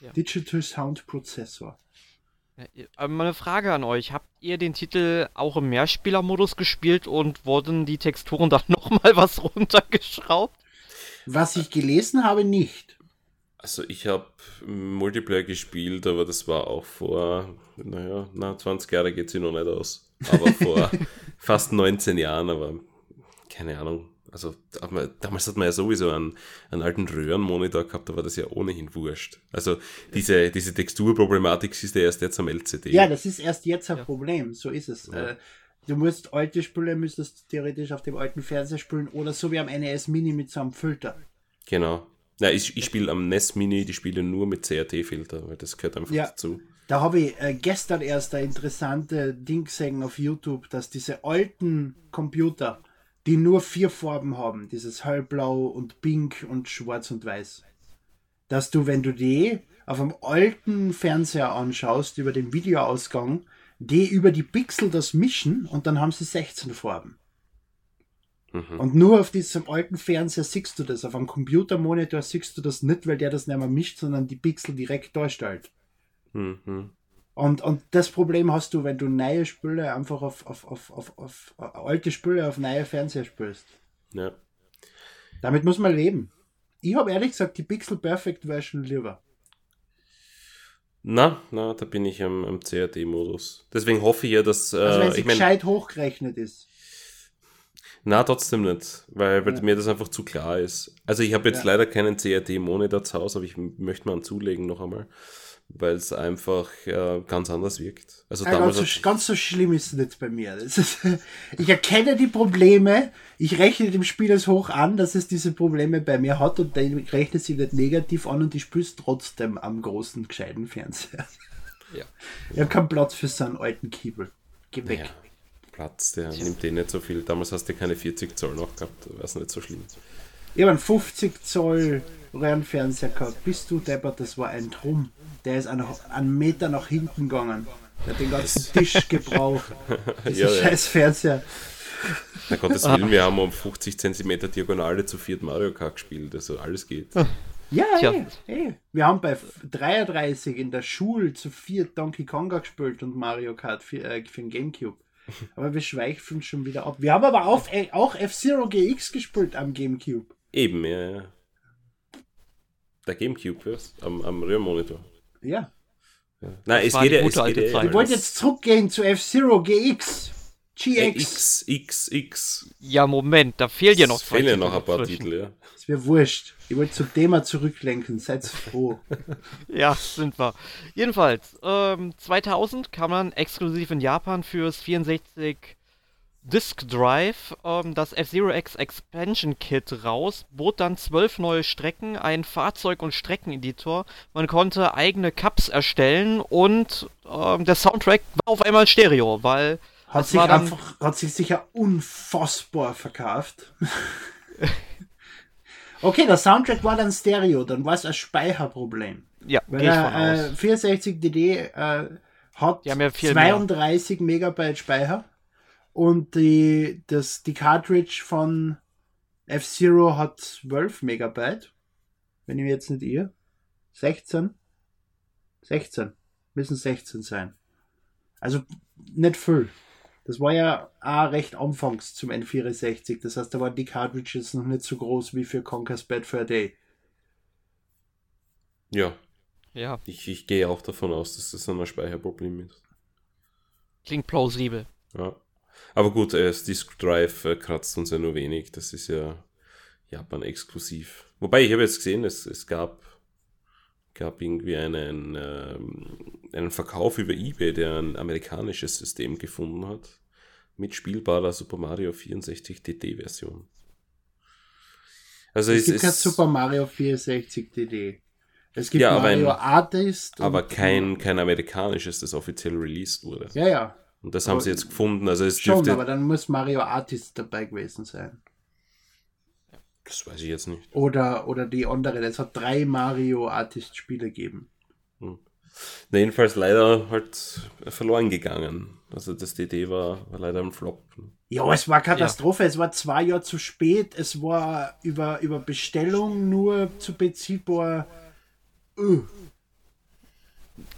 Ja. Digital Sound Processor. aber mal eine Frage an euch. Habt ihr den Titel auch im Mehrspielermodus gespielt und wurden die Texturen dann nochmal was runtergeschraubt? Was ich gelesen habe, nicht. Also ich habe Multiplayer gespielt, aber das war auch vor, naja, na, 20 Jahre geht sie noch nicht aus. Aber vor fast 19 Jahren, aber keine Ahnung. Also damals hat man ja sowieso einen, einen alten Röhrenmonitor gehabt, da war das ja ohnehin wurscht. Also diese, diese Texturproblematik ist ja erst jetzt am LCD. Ja, das ist erst jetzt ein ja. Problem, so ist es. Ja. Äh, Du musst alte Spiele, müsstest theoretisch auf dem alten Fernseher spielen oder so wie am NES Mini mit so einem Filter. Genau. Ja, ich, ich spiele am NES Mini, die spiele nur mit CRT-Filter, weil das gehört einfach Ja. dazu. Da habe ich äh, gestern erst ein interessante Ding gesehen auf YouTube, dass diese alten Computer, die nur vier Farben haben, dieses hellblau und pink und schwarz und weiß, dass du, wenn du die auf einem alten Fernseher anschaust, über den Videoausgang, die über die Pixel das mischen und dann haben sie 16 Farben. Mhm. Und nur auf diesem alten Fernseher siehst du das. Auf einem Computermonitor siehst du das nicht, weil der das nicht mehr mischt, sondern die Pixel direkt darstellt. Mhm. Und, und das Problem hast du, wenn du neue Spiele einfach auf, auf, auf, auf, auf äh, alte Spiele auf neue Fernseher spielst. Ja. Damit muss man leben. Ich habe ehrlich gesagt die Pixel Perfect Version lieber. Na, na, da bin ich am, am CRT-Modus. Deswegen hoffe ich ja, dass. Äh, Also wenn sie ich mein, gescheit hochgerechnet ist. Na, trotzdem nicht, weil, weil Ja. mir das einfach zu klar ist. Also, ich habe jetzt Ja. leider keinen CRT-Monitor zu Hause, aber ich möchte mal einen zulegen noch einmal, weil es einfach äh, ganz anders wirkt. Also, Ja, ganz, so, ganz so schlimm ist es nicht bei mir. Das ist, ich erkenne die Probleme, ich rechne dem Spiel es hoch an, dass es diese Probleme bei mir hat und dann rechne sie nicht negativ an und ich spiele es trotzdem am großen, gescheiten Fernseher. Ja. Ich habe keinen Platz für so einen alten Kiebel. Geh weg. ja, Platz, der nimmt eh nicht so viel. Damals hast du keine 40 Zoll noch gehabt, da war es nicht so schlimm. Ich habe einen 50 Zoll Röhrenfernseher gehabt. Bist du deppert, das war ein Drum. Der ist einen, einen Meter nach hinten gegangen. Der hat den ganzen Tisch gebraucht. Dieser Ja, ja. scheiß Fernseher. Na Gottes Willen, wir haben um 50 cm Diagonale zu viert Mario Kart gespielt, also alles geht. Ja, Tja. ey, ey. Wir haben bei 33 in der Schule zu viert Donkey Konga gespielt und Mario Kart für, äh, für den Gamecube. Aber wir schweifen schon wieder ab. Wir haben aber auch, äh, auch F-Zero GX gespielt am Gamecube. Eben, ja, ja. Der Gamecube, was? Am, am Röhrenmonitor. Ja. Ja. Nein, es war geht ja, es geht ja. Ich wollte jetzt zurückgehen zu F-Zero GX. Äh, GX. X, X, X. Ja, Moment, da fehlen ja noch fehlen noch ein paar dazwischen. Titel, ja. Ist mir wurscht. Ich wollte zum Thema zurücklenken. Seid froh. Ja, sind wir. Jedenfalls, ähm, 2000 kam dann exklusiv in Japan fürs 64 Disk Drive ähm, das F-Zero X Expansion Kit raus, bot dann zwölf neue Strecken, einen Fahrzeug- und Streckeneditor. Man konnte eigene Cups erstellen und ähm, der Soundtrack war auf einmal Stereo, weil Hat das sich dann einfach, hat sich sicher unfassbar verkauft. okay, der Soundtrack war dann Stereo, dann war es ein Speicherproblem. ja, Weil der, äh, 64 DD äh, hat ja viel mehr. 32 Megabyte Speicher und die, das, die Cartridge von F-Zero hat 12 Megabyte. Wenn ich mir jetzt nicht irre. 16? 16. Müssen 16 sein. Also nicht viel. Das war ja auch recht anfangs zum N64. Das heißt, da waren die Cartridges noch nicht so groß wie für Conker's Bad Fur Day. Ja, Ja, ich, ich gehe auch davon aus, dass das ein Speicherproblem ist. klingt plausibel. Ja. Aber gut, äh, das Disk Drive äh, kratzt uns ja nur wenig. Das ist ja Japan exklusiv. Wobei ich habe jetzt gesehen, es, es gab, gab irgendwie einen, ähm, einen Verkauf über eBay, der ein amerikanisches System gefunden hat. Mit spielbarer Super Mario 64 DD-Version. Also Es es gibt kein Super Mario 64 DD. Es gibt Ja, aber ein- Mario Artist. aber kein, kein amerikanisches, das offiziell released wurde. Ja, ja. Und das haben sie jetzt gefunden. Also es Schon, dürfte, aber dann muss Mario Artist dabei gewesen sein. Das weiß ich jetzt nicht. Oder, oder die andere. Es hat drei Mario Artist Spiele gegeben. Na, jedenfalls leider halt verloren gegangen. Also das DD war, war leider ein Flop. Ja, es war Katastrophe. Es war zwei Jahre zu spät. Es war über, über Bestellung nur zu beziehbar. Uh.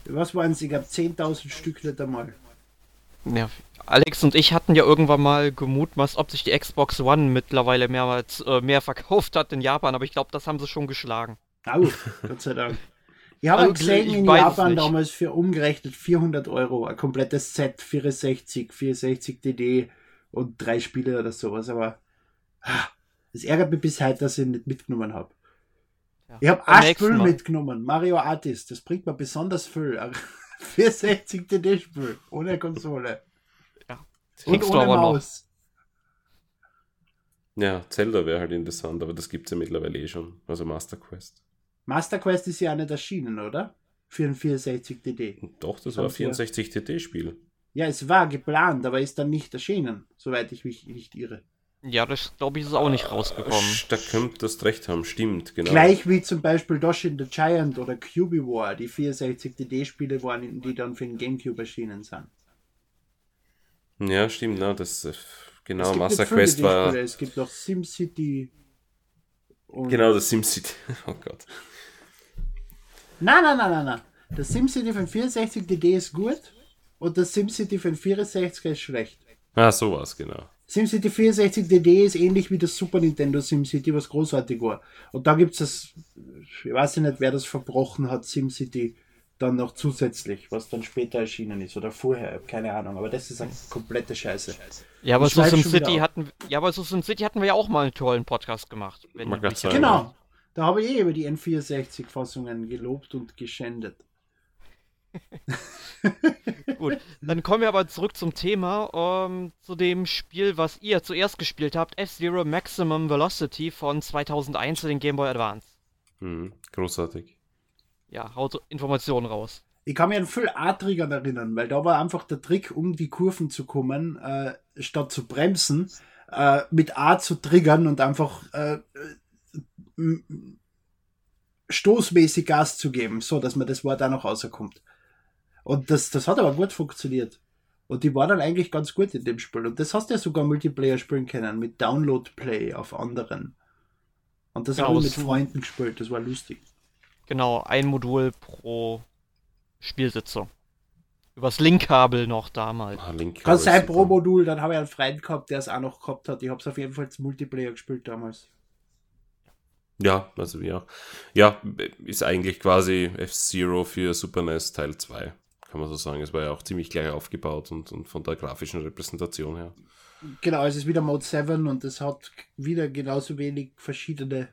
Was waren es? Ich glaube 10.000 Stück nicht einmal. Ja, Alex und ich hatten ja irgendwann mal gemutmaßt, ob sich die Xbox One mittlerweile mehrmals äh, mehr verkauft hat in Japan, aber ich glaube, das haben sie schon geschlagen. Au, Gott sei Dank. Ich habe Also, gesehen in Japan damals für umgerechnet 400 Euro ein komplettes Set 64, 64 DD und drei Spiele oder sowas. Aber ah, es ärgert mich bis heute, dass ich nicht mitgenommen habe. Ja, Ich habe acht Spiele mitgenommen. Mario Artist, das bringt mir besonders viel. Ein 64 DD-Spiel ohne Konsole. Und ohne Maus. Ja, Zelda wäre halt interessant, aber das gibt es ja mittlerweile eh schon. Also Master Quest. Master Quest ist ja nicht erschienen, oder? Für ein 64DD. Doch, das war ein 64DD-Spiel. Ja, es war geplant, aber ist dann nicht erschienen, soweit ich mich nicht irre. Ja, das glaube ich ist auch nicht rausgekommen. Da könnte das recht haben, stimmt, genau. Gleich wie zum Beispiel Doshin the Giant oder QB War, die 64DD-Spiele waren, die dann für den Gamecube erschienen sind. Ja, stimmt, na, das äh, genau, Master Quest war. Es gibt noch SimCity. Genau, das SimCity. Oh Gott. Nein, nein, nein, nein, nein. Das SimCity von 64DD ist gut und das SimCity von 64 ist schlecht. Ah, sowas, genau. SimCity 64 DD ist ähnlich wie das Super Nintendo SimCity, was großartig war. Und da gibt es das, ich weiß nicht, wer das verbrochen hat, SimCity dann noch zusätzlich, was dann später erschienen ist oder vorher, keine Ahnung. Aber das ist eine komplette Scheiße. Ja, aber so SimCity hatten, ja, aber so SimCity hatten wir ja auch mal einen tollen Podcast gemacht. genau. Da habe ich eh über die N64-Fassungen gelobt und geschändet. Gut, dann kommen wir aber zurück zum Thema, um, ähm, zu dem Spiel, was ihr zuerst gespielt habt, F-Zero Maximum Velocity von 2001 für den Game Boy Advance. Mhm, großartig. Ja, haut Informationen raus. Ich kann mich an viel A-Triggern erinnern, weil da war einfach der Trick, um die Kurven zu kommen, äh, statt zu bremsen, äh, mit A zu triggern und einfach äh, stoßmäßig Gas zu geben, so dass man das Wort auch noch rauskommt. Und das, das hat aber gut funktioniert. Und die war dann eigentlich ganz gut in dem Spiel. Und das hast du ja sogar Multiplayer spielen können, mit Download-Play auf anderen. Und das genau, habe ich mit Freunden gespielt, das war lustig. Genau, ein Modul pro Spielsitzung. Übers Linkkabel noch damals. Ah, Link Kann sein pro Modul, dann habe ich einen Freund gehabt, der es auch noch gehabt hat. Ich habe es auf jeden Fall als Multiplayer gespielt damals. Ja, also ja. Ja, ist eigentlich quasi F-Zero für Super NES Teil 2 kann man so sagen. Es war ja auch ziemlich gleich aufgebaut und, und von der grafischen Repräsentation her. Genau, es ist wieder Mode 7 und es hat wieder genauso wenig verschiedene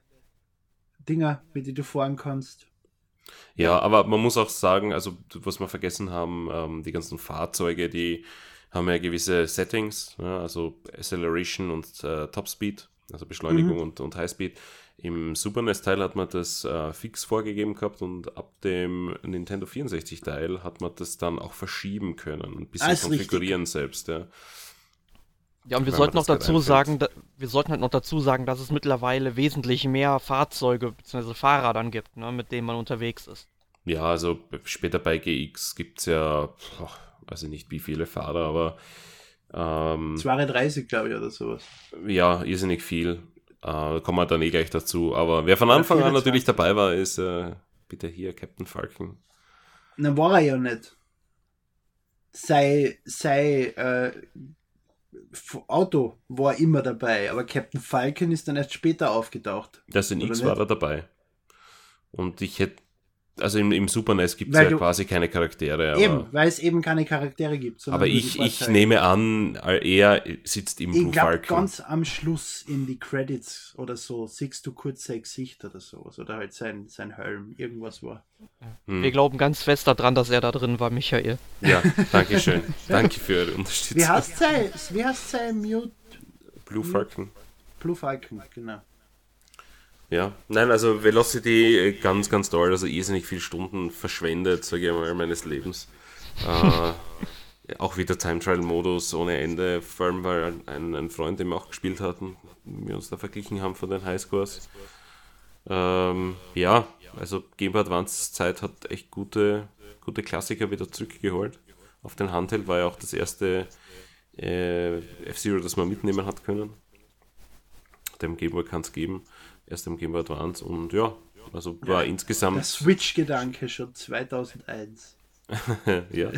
Dinger, mit denen du fahren kannst. Ja, aber man muss auch sagen, also was wir vergessen haben, ähm, die ganzen Fahrzeuge, die haben ja gewisse Settings, ja, also Acceleration und äh, Topspeed, also Beschleunigung mhm. und, und Highspeed. Im Super NES-Teil hat man das äh, fix vorgegeben gehabt und ab dem Nintendo 64-Teil hat man das dann auch verschieben können, ein bisschen Alles konfigurieren richtig. selbst. Ja. Ja, und wir sollten noch dazu sagen, da, wir sollten halt noch dazu sagen, dass es mittlerweile wesentlich mehr Fahrzeuge bzw. Fahrer dann gibt, ne, mit denen man unterwegs ist. Ja, also später bei GX gibt es ja, oh, weiß ich nicht wie viele Fahrer, aber ähm, 32, glaube ich, oder sowas. Ja, irrsinnig viel. Äh, kommen wir dann eh gleich dazu. Aber wer von Anfang an natürlich dabei war, ist äh, bitte hier Captain Falcon. Na, war er ja nicht. Sei, sei äh, Auto war immer dabei, aber Captain Falcon ist dann erst später aufgetaucht. Das in X war er dabei. Und ich hätte also im, im Super NES gibt es ja quasi keine Charaktere. Aber, eben, weil es eben keine Charaktere gibt. Aber ich, ich nehme an, er sitzt im ich Blue glaub, Falcon. ganz am Schluss in die Credits oder so siehst du kurz sein Gesicht oder so. Oder halt sein, sein Helm, irgendwas war. Hm. Wir glauben ganz fest daran, dass er da drin war, Michael. Ja, danke schön. danke für Ihre Unterstützung. Wie heißt sein, wie heißt sein Mute? Blue Falcon. Blue Falcon, genau. Ja, nein, also Velocity äh, ganz, ganz toll, also irrsinnig viele Stunden verschwendet, sage ich mal, meines Lebens. äh, auch wieder Time Trial Modus ohne Ende, vor allem weil ein, ein Freund, den wir auch gespielt hatten, wir uns da verglichen haben von den Highscores. Ähm, ja, also Game Boy Advance Zeit hat echt gute, gute Klassiker wieder zurückgeholt. Auf den Handheld war ja auch das erste äh, F-Zero, das man mitnehmen hat können. Dem Game Boy kann es geben erst im Game Boy Advance und ja, also war ja, insgesamt. Der Switch-Gedanke schon 2001. ja.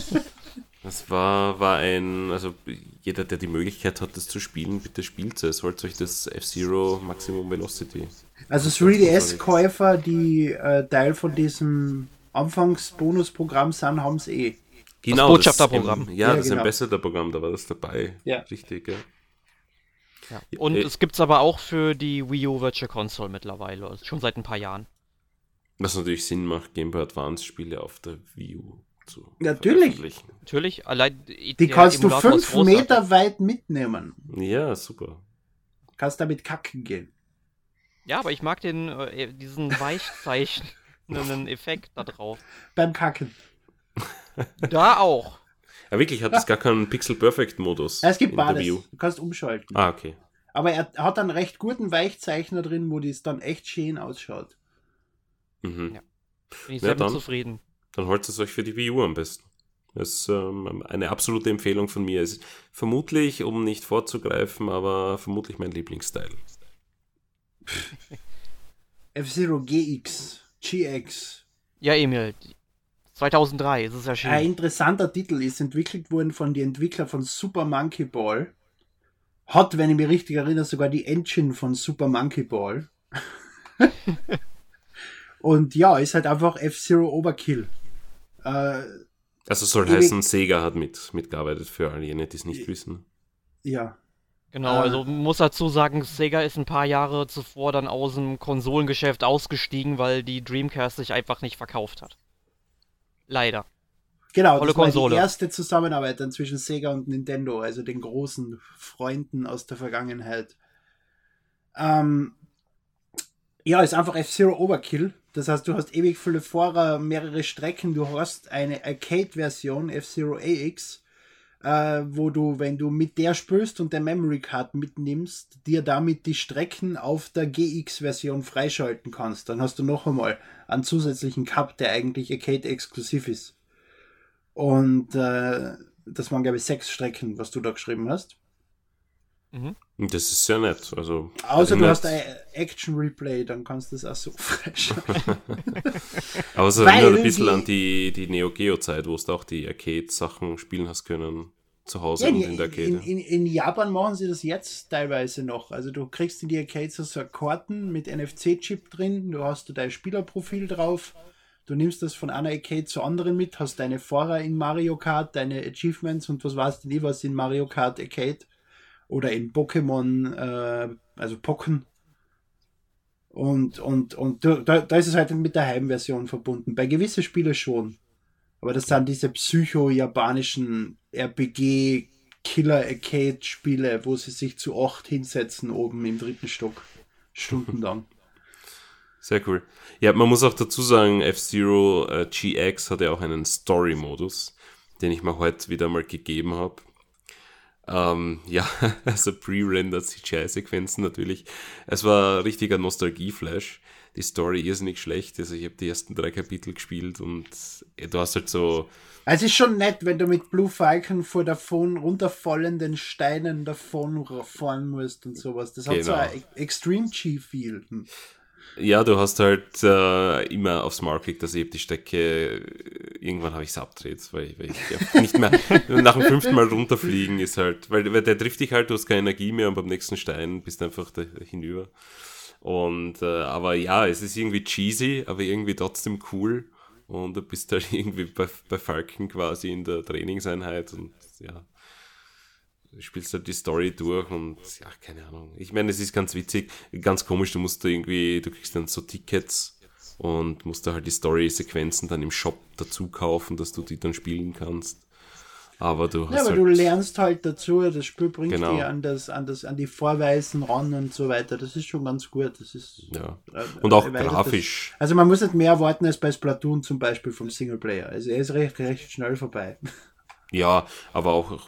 das war, war ein, also jeder, der die Möglichkeit hat, das zu spielen, bitte spielt es. Holt euch das F-Zero Maximum Velocity. Also 3DS-Käufer, die äh, Teil von diesem Anfangs-Bonusprogramm sind, haben es eh. Genau, das Botschafterprogramm. Ja, ja, das genau. Ambassador-Programm, da war das dabei. Ja. Richtig, ja. Ja. Und äh, es gibt es aber auch für die Wii U Virtual Console mittlerweile, also schon seit ein paar Jahren. Was natürlich Sinn macht, Game Boy Advance Spiele auf der Wii U zu Natürlich. veröffentlichen. Natürlich, allein Die kannst du fünf Meter weit mitnehmen. Ja, super. Kannst damit kacken gehen. Ja, aber ich mag den, äh, diesen weichzeichnenden Effekt da drauf. Beim Kacken. Da auch. Ja, wirklich, hat es gar keinen Pixel-Perfect-Modus. Es gibt beides. Du kannst umschalten. Ah, okay. Aber er hat einen recht guten Weichzeichner drin, wo das dann echt schön ausschaut. Mhm. Ja. Bin ich Ja, sehr dann. zufrieden. Dann holt es euch für die Wii U am besten. Das ist ähm, eine absolute Empfehlung von mir. Es ist vermutlich, um nicht vorzugreifen, aber vermutlich mein Lieblingsteil. F-Zero GX, GX. Ja, Emil. 2003 ist es Ein erschienen. interessanter Titel ist entwickelt worden von den Entwicklern von Super Monkey Ball. Hat, wenn ich mich richtig erinnere, sogar die Engine von Super Monkey Ball. Und ja, ist halt einfach F-Zero Overkill. Äh, Also soll heißen, Sega hat mit, mitgearbeitet für all jene, die es nicht wissen. ja. Genau, äh, also muss dazu sagen, Sega ist ein paar Jahre zuvor dann aus dem Konsolengeschäft ausgestiegen, weil die Dreamcast sich einfach nicht verkauft hat. Leider. Genau, Tolle das war Konsole. die erste Zusammenarbeit dann zwischen Sega und Nintendo, also den großen Freunden aus der Vergangenheit. Ähm, ja, ist einfach F-Zero Overkill. Das heißt, du hast ewig viele Fahrer, mehrere Strecken. Du hast eine Arcade-Version, F-Zero AX, äh, wo du, wenn du mit der spürst und der Memory Card mitnimmst, dir damit die Strecken auf der GX-Version freischalten kannst. Dann hast du noch einmal einen zusätzlichen Cup, der eigentlich Arcade-exklusiv ist. Und äh, das waren, glaube ich, sechs Strecken, was du da geschrieben hast. Mhm. Und das ist sehr nett. Also, Außer du nett. hast ein Action Replay, dann kannst du es auch so freischalten. Aber es erinnert ein bisschen die- an die, die Neo Geo-Zeit, wo du auch die Arcade-Sachen spielen hast können. Zu Hause Ja, und in, in der Arcade. in, in, in Japan machen sie das jetzt teilweise noch. Also du kriegst in die Arcades so so Karten mit NFC-Chip drin, du hast da dein Spielerprofil drauf, du nimmst das von einer Arcade zur anderen mit, hast deine Fahrer in Mario Kart, deine Achievements und was weißt du nie was in Mario Kart Arcade oder in Pokémon, äh, also Pokken. Und, und, und da, da ist es halt mit der Heimversion verbunden. Bei gewissen Spielen schon. Aber das sind diese psycho-japanischen RPG-Killer-Arcade-Spiele, wo sie sich zu acht hinsetzen oben im dritten Stock. Stundenlang. Sehr cool. Ja, man muss auch dazu sagen, F-Zero äh, GX hat ja auch einen Story-Modus, den ich mir heute wieder mal gegeben habe. Ähm, ja, also pre-rendered CGI-Sequenzen natürlich. Es war richtiger Nostalgie-Flash. Die Story ist nicht schlecht. Also ich habe die ersten drei Kapitel gespielt und du hast halt so Also es ist schon nett, wenn du mit Blue Falcon vor davon runterfallenden Steinen davon fahren musst und sowas. Das hat so Genau. ein Extreme G-Feel. Ja, du hast halt äh, immer aufs Mark gekriegt, also ich die Strecke, äh, irgendwann habe ich es abgedreht, weil, weil ich ja, nicht mehr, nach dem fünften Mal runterfliegen ist halt, weil, weil der trifft dich halt, du hast keine Energie mehr und beim nächsten Stein bist du einfach da hinüber. Und, äh, aber ja, es ist irgendwie cheesy, aber irgendwie trotzdem cool und du bist halt irgendwie bei, bei Falken quasi in der Trainingseinheit und ja, spielst halt die Story durch und ja, keine Ahnung. Ich meine, es ist ganz witzig, ganz komisch, du musst da irgendwie, du kriegst dann so Tickets und musst da halt die Story-Sequenzen dann im Shop dazu kaufen, dass du die dann spielen kannst. Aber du hast Ja, aber halt, du lernst halt dazu, das Spiel bringt Genau. dich an, das, an, das, an die Vorweisen ran und so weiter. Das ist schon ganz gut. Das ist, ja. äh, Und auch grafisch. Das. Also man muss nicht mehr erwarten als bei Splatoon zum Beispiel vom Singleplayer. Also er ist recht, recht schnell vorbei. Ja, aber auch,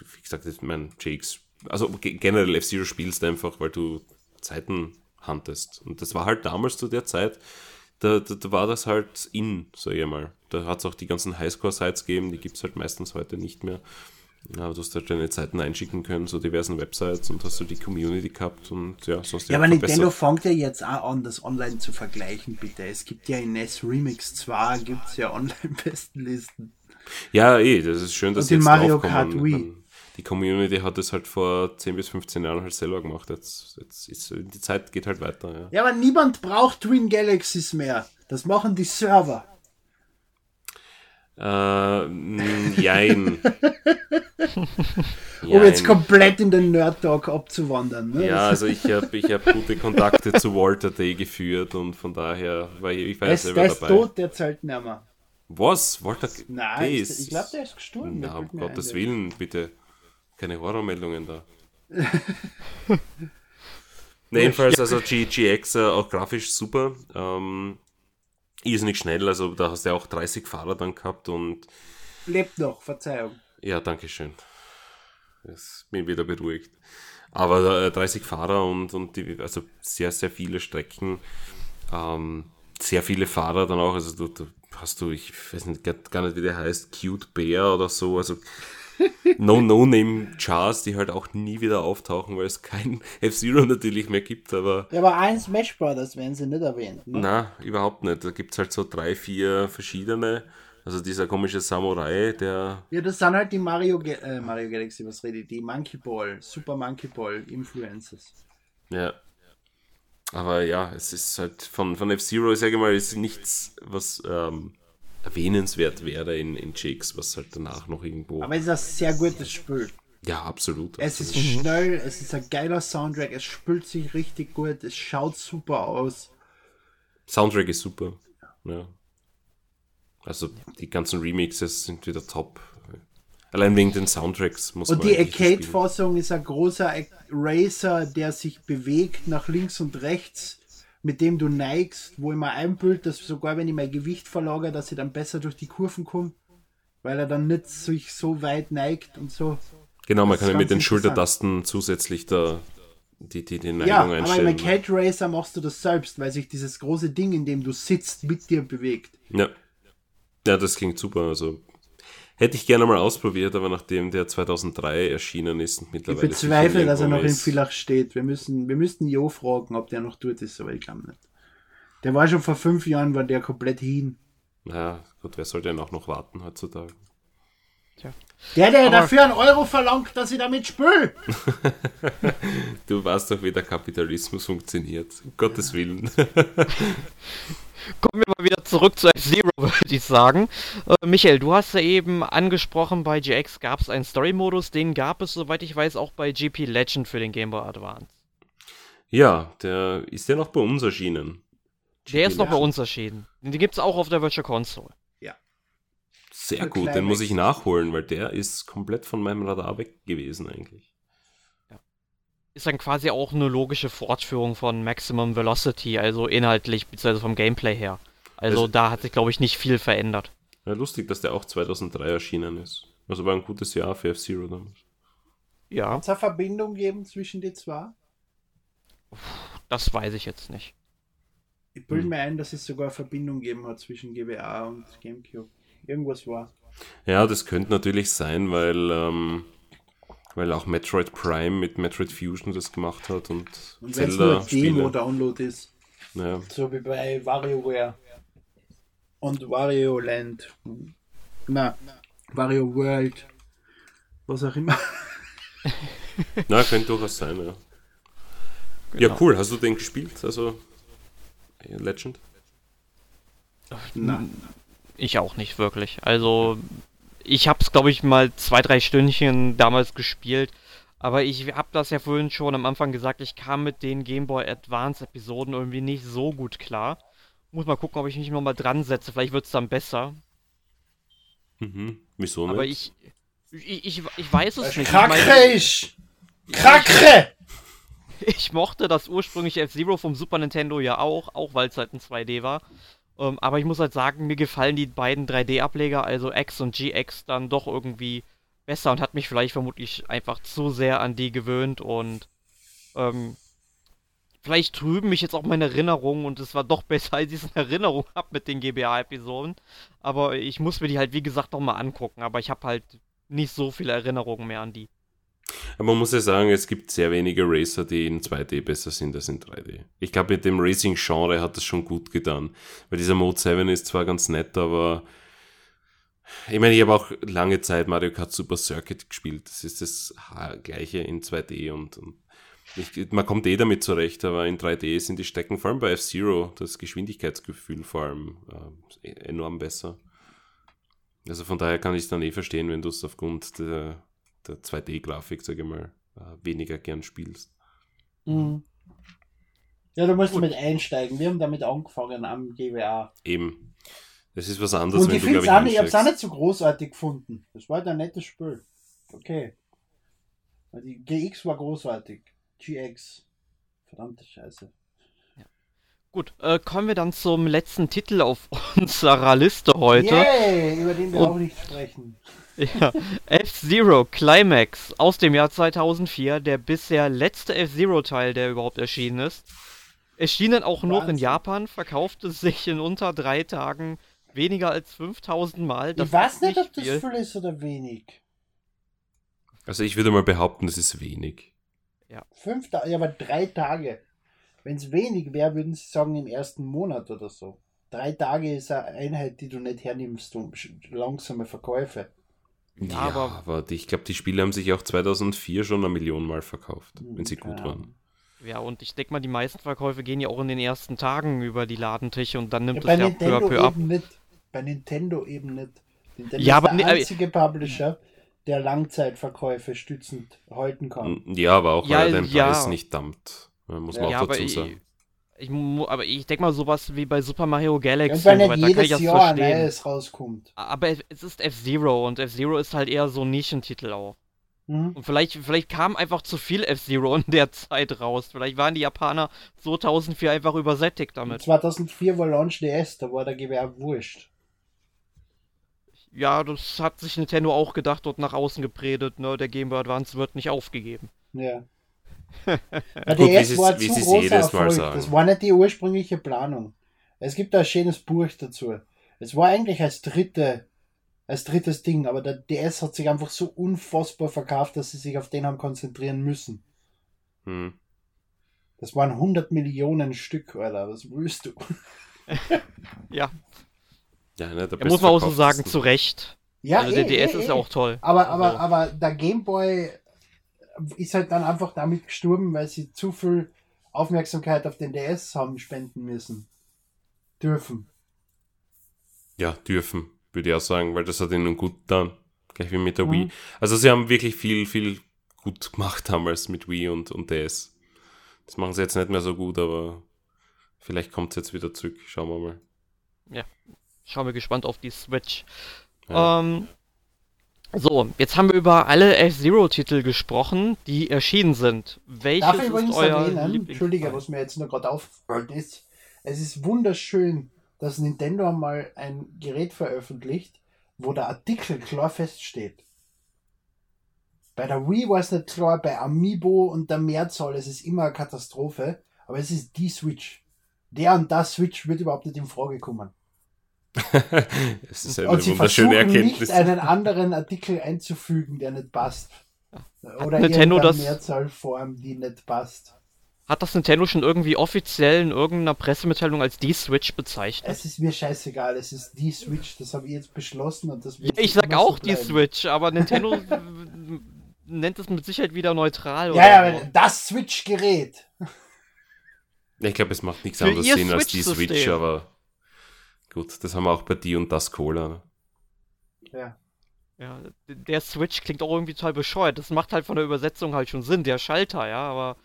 wie gesagt, ich mein JX, also ge- generell F-Zero spielst einfach, weil du Zeiten huntest. Und das war halt damals zu der Zeit, da, da, da war das halt in, sag ich mal. Da hat es auch die ganzen Highscore-Sites gegeben, die gibt es halt meistens heute nicht mehr. Ja, du hast halt deine Zeiten einschicken können, so diversen Websites und hast du die Community gehabt und ja, sonst Ja, aber. Nintendo fängt ja jetzt auch an, das online zu vergleichen, bitte. Es gibt ja in NES Remix 2 gibt es ja Online-Bestenlisten. Ja, eh, das ist schön, dass Und in jetzt Mario. Kart Wii. Die Community hat es halt vor 10 bis 15 Jahren halt selber gemacht. Jetzt, jetzt ist die Zeit geht halt weiter, ja. Ja, aber niemand braucht Twin Galaxies mehr. Das machen die Server. Äh, jein. Um jetzt komplett in den Nerd-Talk abzuwandern. Ne? Ja, also ich habe ich hab gute Kontakte zu Walter Day geführt und von daher war ich, ich war ja der ist, selber der ist dabei. tot, der zählt nicht mehr. Was? Walter Nein, Case? ich, ich glaube, der ist gestorben. Na, Der um Gottes Willen, bitte. Keine Horrormeldungen da. nee, jedenfalls, also G GX äh, auch grafisch super. Ähm, irrsinnig schnell, also da hast du ja auch 30 Fahrer dann gehabt und Lebt noch, Verzeihung. ja, danke schön. Jetzt bin wieder beruhigt. Aber äh, 30 Fahrer und, und die, also sehr, sehr viele Strecken. Ähm, sehr viele Fahrer dann auch. Also du, du hast du, ich weiß nicht, gar- gar nicht, wie der heißt, Cute Bear oder so. Also No-No-Name-Chars, die halt auch nie wieder auftauchen, weil es kein F-Zero natürlich mehr gibt. Aber Ja, aber ein Smash Brothers werden sie nicht erwähnt. Ne? na, überhaupt nicht. Da gibt es halt so drei, vier verschiedene. Also dieser komische Samurai, der Ja, das sind halt die Mario, äh, Mario Galaxy, was rede ich, die Monkey Ball, Super Monkey Ball Influences. Ja. Aber ja, es ist halt von, von F-Zero, ich sage mal, ist nichts, was ähm, erwähnenswert wäre in, in Jakes, was halt danach noch irgendwo. Aber es ist ein sehr gutes Spiel. ja, absolut. Es ist absolut. schnell, es ist ein geiler Soundtrack, es spült sich richtig gut, es schaut super aus. Soundtrack ist super. Ja. Also die ganzen Remixes sind wieder top. Allein wegen den Soundtracks muss Und man die eigentlich spielen. Arcade-Fassung ist ein großer Racer, der sich bewegt nach links und rechts, mit dem du neigst, wo ich mir einbild, dass sogar wenn ich mein Gewicht verlagere, dass ich dann besser durch die Kurven komme, weil er dann nicht sich so weit neigt und so. Genau, man kann ja mit den. Schultertasten zusätzlich da die, die, die Neigung Ja, aber im einstellen. Arcade Racer machst du das selbst, weil sich dieses große Ding, in dem du sitzt, mit dir bewegt. Ja. Ja, das klingt super. Also hätte ich gerne mal ausprobiert, aber nachdem der 2003 erschienen ist und Ich mittlerweile. bezweifle, sicher dass er noch irgendwo in ist. Villach steht. Wir müssen, wir müssten Jo fragen, ob der noch dort ist, aber ich glaube nicht. Der war schon vor fünf Jahren, war der komplett hin. Ja, gut, wer soll denn auch noch warten heutzutage? Der, der Aber- dafür einen Euro verlangt, dass ich damit spül. Du weißt doch, wie der Kapitalismus funktioniert. Um Gottes Willen. Kommen wir mal wieder zurück zu F-Zero, würde ich sagen. Äh, Michael, du hast ja eben angesprochen, bei GX gab es einen Story-Modus, den gab es, soweit ich weiß, auch bei GP Legend für den Game Boy Advance. ja, der ist ja noch bei uns erschienen. Der ist noch bei Legend. uns erschienen. Den gibt es auch auf der Virtual Console. Sehr Für gut, den muss ich nachholen, weil der ist komplett von meinem Radar weg gewesen eigentlich. Ist dann quasi auch eine logische Fortführung von Maximum Velocity, also inhaltlich, beziehungsweise vom Gameplay her. Also Also- da hat sich, glaube ich, nicht viel verändert. Ja, lustig, dass der auch 2003 erschienen ist. Also war ein gutes Jahr für F-Zero damals. Ja, Hat es eine Verbindung geben zwischen die zwei? das weiß ich jetzt nicht. Ich bilde Hm. mir ein, dass es sogar eine Verbindung gegeben hat zwischen GBA und Gamecube. Irgendwas war. Ja, das könnte natürlich sein, weil, ähm, weil auch Metroid Prime mit Metroid Fusion das gemacht hat und, Und wenn es nur ein Zelda-Spiele. Demo-Download ist, Ja. so wie bei WarioWare und Wario Land. Na, Wario World. Was auch immer. Na, könnte durchaus sein, ja. Genau. Ja, cool. Hast du den gespielt? Also, Legend? Na, Ich auch nicht wirklich. Also, ich hab's, glaube ich, mal zwei, drei Stündchen damals gespielt. Aber ich hab das ja vorhin schon am Anfang gesagt, ich kam mit den Game Boy Advance Episoden irgendwie nicht so gut klar. Muss mal gucken, ob ich mich nochmal dran setze. Vielleicht wird's dann besser. Mhm. Wieso nicht? Aber ich, ich, ich, ich weiß es nicht. Ich, Krakre meine, ist! Krakre! ich mochte das ursprüngliche F-Zero vom Super Nintendo ja auch, auch weil es halt ein 2D war. Ähm, aber ich muss halt sagen, mir gefallen die beiden 3D-Ableger, also X und GX, dann doch irgendwie besser und hat mich vielleicht vermutlich einfach zu sehr an die gewöhnt und ähm, vielleicht trüben mich jetzt auch meine Erinnerungen und es war doch besser, als ich es in Erinnerung habe mit den GBA-Episoden. Aber ich muss mir die halt, wie gesagt, noch mal angucken. Aber ich habe halt nicht so viele Erinnerungen mehr an die. Aber man muss ja sagen, es gibt sehr wenige Racer, die in 2D besser sind als in 3D. Ich glaube, mit dem Racing-Genre hat das schon gut getan. Weil dieser Mode 7 ist zwar ganz nett, aber ich meine, ich habe auch lange Zeit Mario Kart Super Circuit gespielt. Das ist das gleiche in 2D und, und ich, man kommt eh damit zurecht, aber in 3D sind die Stecken, vor allem bei F-Zero, das Geschwindigkeitsgefühl vor allem äh, enorm besser. Also von daher kann ich es dann eh verstehen, wenn du es aufgrund der, der 2D-Grafik, sage ich mal, äh, weniger gern spielst. Mhm. Ja, du musst damit einsteigen. Wir haben damit angefangen am GBA. Eben. Das ist was anderes, Und ich nicht, ich habe es auch nicht so großartig gefunden. Das war halt ein nettes Spiel. Okay. Die GX war großartig. GX. Verdammte Scheiße. Gut, äh, kommen wir dann zum letzten Titel auf unserer Liste heute. Yay, über den wir Und- auch nicht sprechen. Ja, F-Zero Climax aus dem Jahr 2004, der bisher letzte F-Zero-Teil, der überhaupt erschienen ist. Erschien dann auch nur in. Japan, verkaufte sich in unter drei Tagen weniger als 5000 Mal. Das ich weiß ist nicht, ob das viel. viel ist oder wenig. Also ich würde mal behaupten, das ist wenig. Fünf Tage, ja, aber drei Tage. Wenn es wenig wäre, würden sie sagen im ersten Monat oder so. Drei Tage ist eine Einheit, die du nicht hernimmst, um langsame Verkäufe. Ja, Ja, aber- aber, die- ich glaube, die Spiele haben sich auch 2004 schon eine Million Mal verkauft, wenn sie gut Ahnung. waren. Ja, und ich denke mal, die meisten Verkäufe gehen ja auch in den ersten Tagen über die Ladentische und dann Ja, nimmt bei es ja peu à Nintendo peu ab. eben nicht. Bei Nintendo eben nicht. Nintendo Ja, ist aber der ne- einzige Publisher, der Langzeitverkäufe stützend halten kann. Ja, aber auch Ja, weil er den ja. Preis nicht dampft. Muss man Ja, auch aber dazu ich, sagen. Ich, aber ich denke mal, sowas wie bei Super Mario Galaxy und so weiter, da kann ich jedes das Jahr ein verstehen. neues rauskommt. Aber es ist F-Zero und F-Zero ist halt eher so ein Nischentitel auch. Mhm. Und vielleicht, vielleicht kam einfach zu viel F-Zero in der Zeit raus. Vielleicht waren die Japaner 2004 einfach übersättigt damit. 2004 war Launch DS, da war der Gewehr wurscht. Ja, das hat sich Nintendo auch gedacht und nach außen gepredigt, ne? Der Game Boy Advance wird nicht aufgegeben. Ja. Der Gut, sie's- war wie zu großer jedes Mal Erfolg. sagen. Das war nicht die ursprüngliche Planung. Es gibt da ein schönes Buch dazu. Es war eigentlich als dritte, als drittes Ding, aber der DS hat sich einfach so unfassbar verkauft, dass sie sich auf den haben konzentrieren müssen. Hm. Das waren 100 Millionen Stück, Alter. Was willst du? Ja, Ja, ne, der da muss man auch so sagen, zu Recht. Ja, also der eh, DS eh, ist eh. ja auch toll. Aber, aber, Also- aber der Gameboy ist halt dann einfach damit gestorben, weil sie zu viel Aufmerksamkeit auf den DS haben spenden müssen. Dürfen. Ja, dürfen, würde ich auch sagen, weil das hat ihnen gut getan. Gleich wie mit der Mhm. Wii. Also sie haben wirklich viel, viel gut gemacht damals mit Wii und, und DS. Das machen sie jetzt nicht mehr so gut, aber vielleicht kommt es jetzt wieder zurück. Schauen wir mal. Schauen wir gespannt auf die Switch. Ja. Ähm, so, jetzt haben wir über alle F-Zero-Titel gesprochen, die erschienen sind. Welches Darf ich ist übrigens euer erwähnen, Entschuldige, was mir jetzt nur gerade aufgefallen ist, es ist wunderschön, dass Nintendo mal ein Gerät veröffentlicht, wo der Artikel klar feststeht. Bei der Wii war es nicht klar, bei Amiibo und der Mehrzahl, es ist immer eine Katastrophe, aber es ist die Switch. Der und das Switch wird überhaupt nicht in Frage kommen. es ist eine und sie wunderschöne versuchen Erkenntnis. nicht einen anderen Artikel einzufügen, der nicht passt. Oder Nintendo das- Mehrzahlform, die nicht passt. Hat das Nintendo schon irgendwie offiziell in irgendeiner Pressemitteilung als die Switch bezeichnet? Es ist mir scheißegal, es ist die Switch, das habe ich jetzt beschlossen und das Ja, wird ich sag immer so auch die. Switch, aber Nintendo nennt es mit Sicherheit wieder neutral. Ja, oder ja, das Switch-Gerät. Ich glaube, es macht nichts Für anderes Sinn als die. Switch, aber gut, das haben wir auch bei die und das Cola. ne? Ja. Ja, der Switch klingt auch irgendwie total bescheuert. Das macht halt von der Übersetzung halt schon Sinn, der Schalter, ja, aber.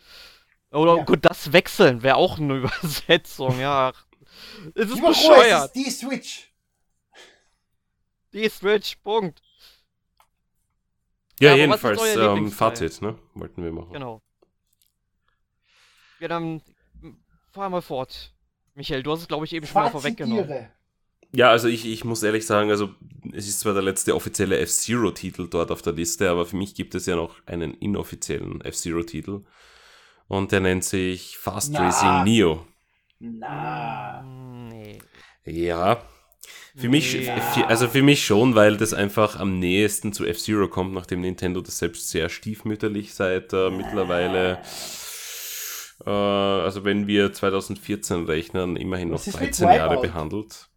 Oder Ja. gut, das Wechseln wäre auch eine Übersetzung, ja. Es ist Lieber Ruhe, bescheuert. es ist die Switch. Die Switch, Punkt. Ja, Ja, jedenfalls, ähm? Fazit, ne? Wollten wir machen. Genau. Ja, dann m, fahr mal fort. Michael, du hast es, glaube ich, eben schon mal vorweggenommen. Ja, also ich, ich muss ehrlich sagen, also es ist zwar der letzte offizielle F-Zero-Titel dort auf der Liste, aber für mich gibt es ja noch einen inoffiziellen F-Zero-Titel. Und der nennt sich Fast Na. Racing Neo. Na. Mm, Nee. Ja. Für mich, für, also für mich schon, weil das einfach am nächsten zu F-Zero kommt, nachdem Nintendo das selbst sehr stiefmütterlich seit äh, mittlerweile, äh, also wenn wir 2014 rechnen, immerhin noch Was ist mit 13 Jahre behandelt.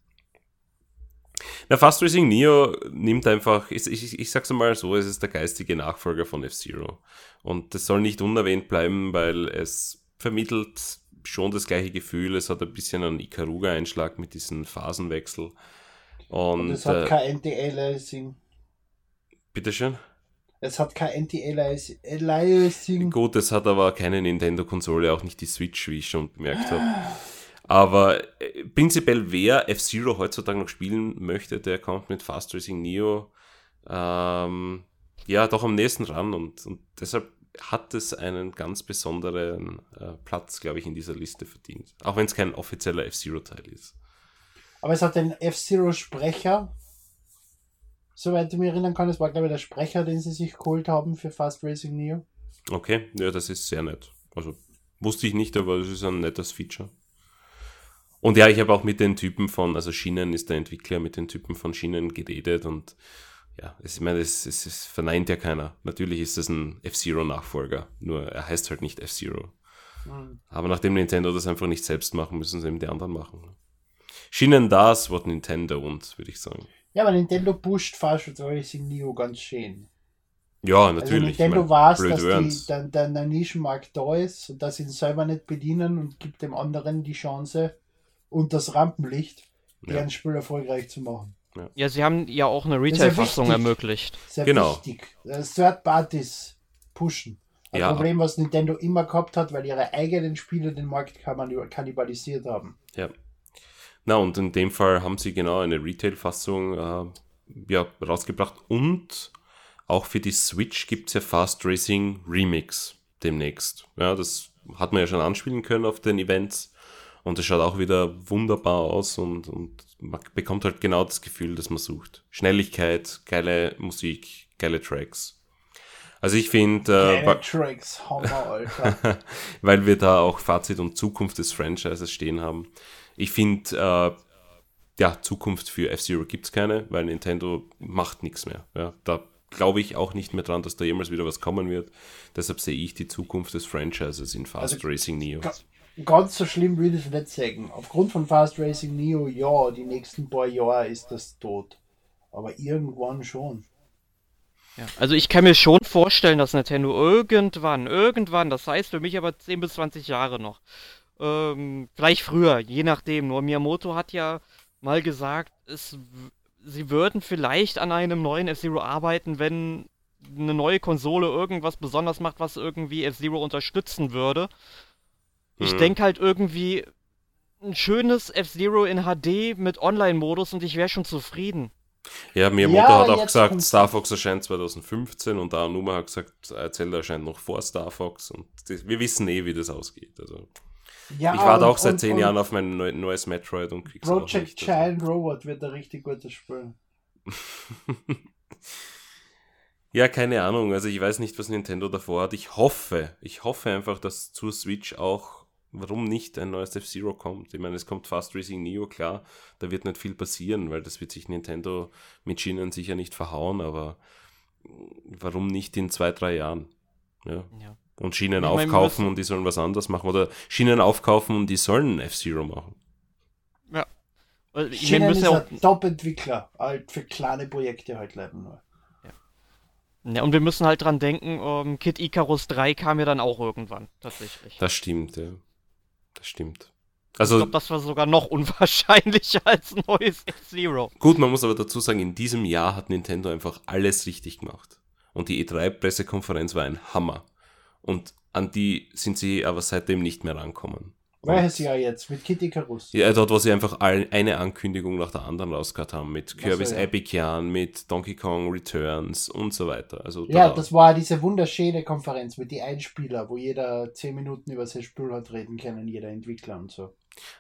Na, Fast Racing Neo nimmt einfach, ich, ich, ich sag's mal so, es ist der geistige Nachfolger von F-Zero. Und das soll nicht unerwähnt bleiben, weil es vermittelt schon das gleiche Gefühl. Es hat ein bisschen einen Ikaruga-Einschlag mit diesem Phasenwechsel. Und, Und es hat äh, kein NT-Aliasing. bitteschön. Es hat kein NT-Aliasing. Gut, es hat aber keine Nintendo-Konsole, auch nicht die Switch, wie ich schon bemerkt habe. Aber äh, prinzipiell, wer F-Zero heutzutage noch spielen möchte, der kommt mit Fast Racing Neo ähm, ja doch am nächsten ran und, und deshalb hat es einen ganz besonderen äh, Platz, glaube ich, in dieser Liste verdient. Auch wenn es kein offizieller F-Zero-Teil ist. Aber es hat den F-Zero-Sprecher, soweit ich mich erinnern kann, es war, glaube ich, der Sprecher, den sie sich geholt haben für Fast Racing Neo. Okay, ja, das ist sehr nett. Also wusste ich nicht, aber das ist ein nettes Feature. Und ja, ich habe auch mit den Typen von, also Schienen ist der Entwickler, mit den Typen von Schienen geredet und ja, ich meine, es, es, es verneint ja keiner. Natürlich ist es ein F-Zero-Nachfolger, nur er heißt halt nicht F-Zero. Mhm. Aber nachdem Nintendo das einfach nicht selbst machen, müssen sie eben die anderen machen. Schienen das, was Nintendo und, würde ich sagen. Ja, aber Nintendo pusht Fast Racing Neo ganz schön. Ja, natürlich. Also Nintendo ich mein, weiß, dass die, der, der, der Nischenmarkt da ist und dass sie ihn selber nicht bedienen und gibt dem anderen die Chance und das Rampenlicht, ja. deren Spiel erfolgreich zu machen. Ja. ja, sie haben ja auch eine Retail-Fassung ermöglicht. Sehr genau. wichtig. Third Parties pushen. Ein ja. Problem, was Nintendo immer gehabt hat, weil ihre eigenen Spiele den Markt kannibalisiert haben. Ja. Na, und in dem Fall haben sie genau eine Retail-Fassung äh, ja, rausgebracht. Und auch für die Switch gibt es ja Fast Racing Remix demnächst. Ja, das hat man ja schon anspielen können auf den Events. Und es schaut auch wieder wunderbar aus und, und man bekommt halt genau das Gefühl, das man sucht. Schnelligkeit, geile Musik, geile Tracks. Also ich finde... Äh, Tracks, Hammer, Alter. weil wir da auch Fazit und Zukunft des Franchises stehen haben. Ich finde, äh, ja, Zukunft für F-Zero gibt es keine, weil Nintendo macht nichts mehr. Ja, da glaube ich auch nicht mehr dran, dass da jemals wieder was kommen wird. Deshalb sehe ich die Zukunft des Franchises in Fast also, Racing Neo ganz so schlimm würde ich nicht sagen. Aufgrund von Fast Racing Neo, ja, die nächsten paar Jahre ist das tot. Aber irgendwann schon. Ja, also ich kann mir schon vorstellen, dass Nintendo irgendwann, irgendwann, das heißt für mich aber 10 bis 20 Jahre noch, ähm, vielleicht früher, je nachdem. Nur Miyamoto hat ja mal gesagt, es, sie würden vielleicht an einem neuen F-Zero arbeiten, wenn eine neue Konsole irgendwas besonders macht, was irgendwie F-Zero unterstützen würde. Ich mhm. denke halt irgendwie ein schönes F-Zero in HD mit Online-Modus und ich wäre schon zufrieden. Ja, Miyamoto ja, hat auch gesagt, Star Fox erscheint 2015 und Aonuma hat gesagt, Zelda erscheint noch vor Star Fox und das, wir wissen eh, wie das ausgeht. Also, ja, ich warte auch seit und, zehn Jahren auf mein neues Metroid und krieg's Project nicht, Child also. Robot wird ein richtig gutes Spiel. ja, keine Ahnung. Also ich weiß nicht, was Nintendo davor hat. Ich hoffe, ich hoffe einfach, dass zur Switch auch warum nicht ein neues F-Zero kommt. Ich meine, es kommt Fast Racing Neo, klar, da wird nicht viel passieren, weil das wird sich Nintendo mit Schienen sicher nicht verhauen, aber warum nicht in zwei, drei Jahren? Ja. ja. Und Schienen ich aufkaufen meine, und die sollen was anderes machen oder Schienen aufkaufen und die sollen F-Zero machen. Ja. Also, ich Schienen ist ja ein Top-Entwickler, halt für kleine Projekte halt leider nur. Ja, und wir müssen halt dran denken, um, ähm, Kid Icarus 3 kam ja dann auch irgendwann, tatsächlich. Das stimmt, ja. Das stimmt. Also, ich glaube, das war sogar noch unwahrscheinlicher als neues F-Zero. Gut, man muss aber dazu sagen, in diesem Jahr hat Nintendo einfach alles richtig gemacht. Und die E3-Pressekonferenz war ein Hammer. Und an die sind sie aber seitdem nicht mehr rankommen. Welches Jahr jetzt? Mit Kitty Carus? Ja, dort, wo sie einfach eine Ankündigung nach der anderen rausgehört haben. Mit Kirby's so, ja. Epic Yarn, mit Donkey Kong Returns und so weiter. Also ja, da das war diese wunderschöne Konferenz mit den Einspieler, wo jeder zehn Minuten über sein Spiel hat reden können, jeder Entwickler und so.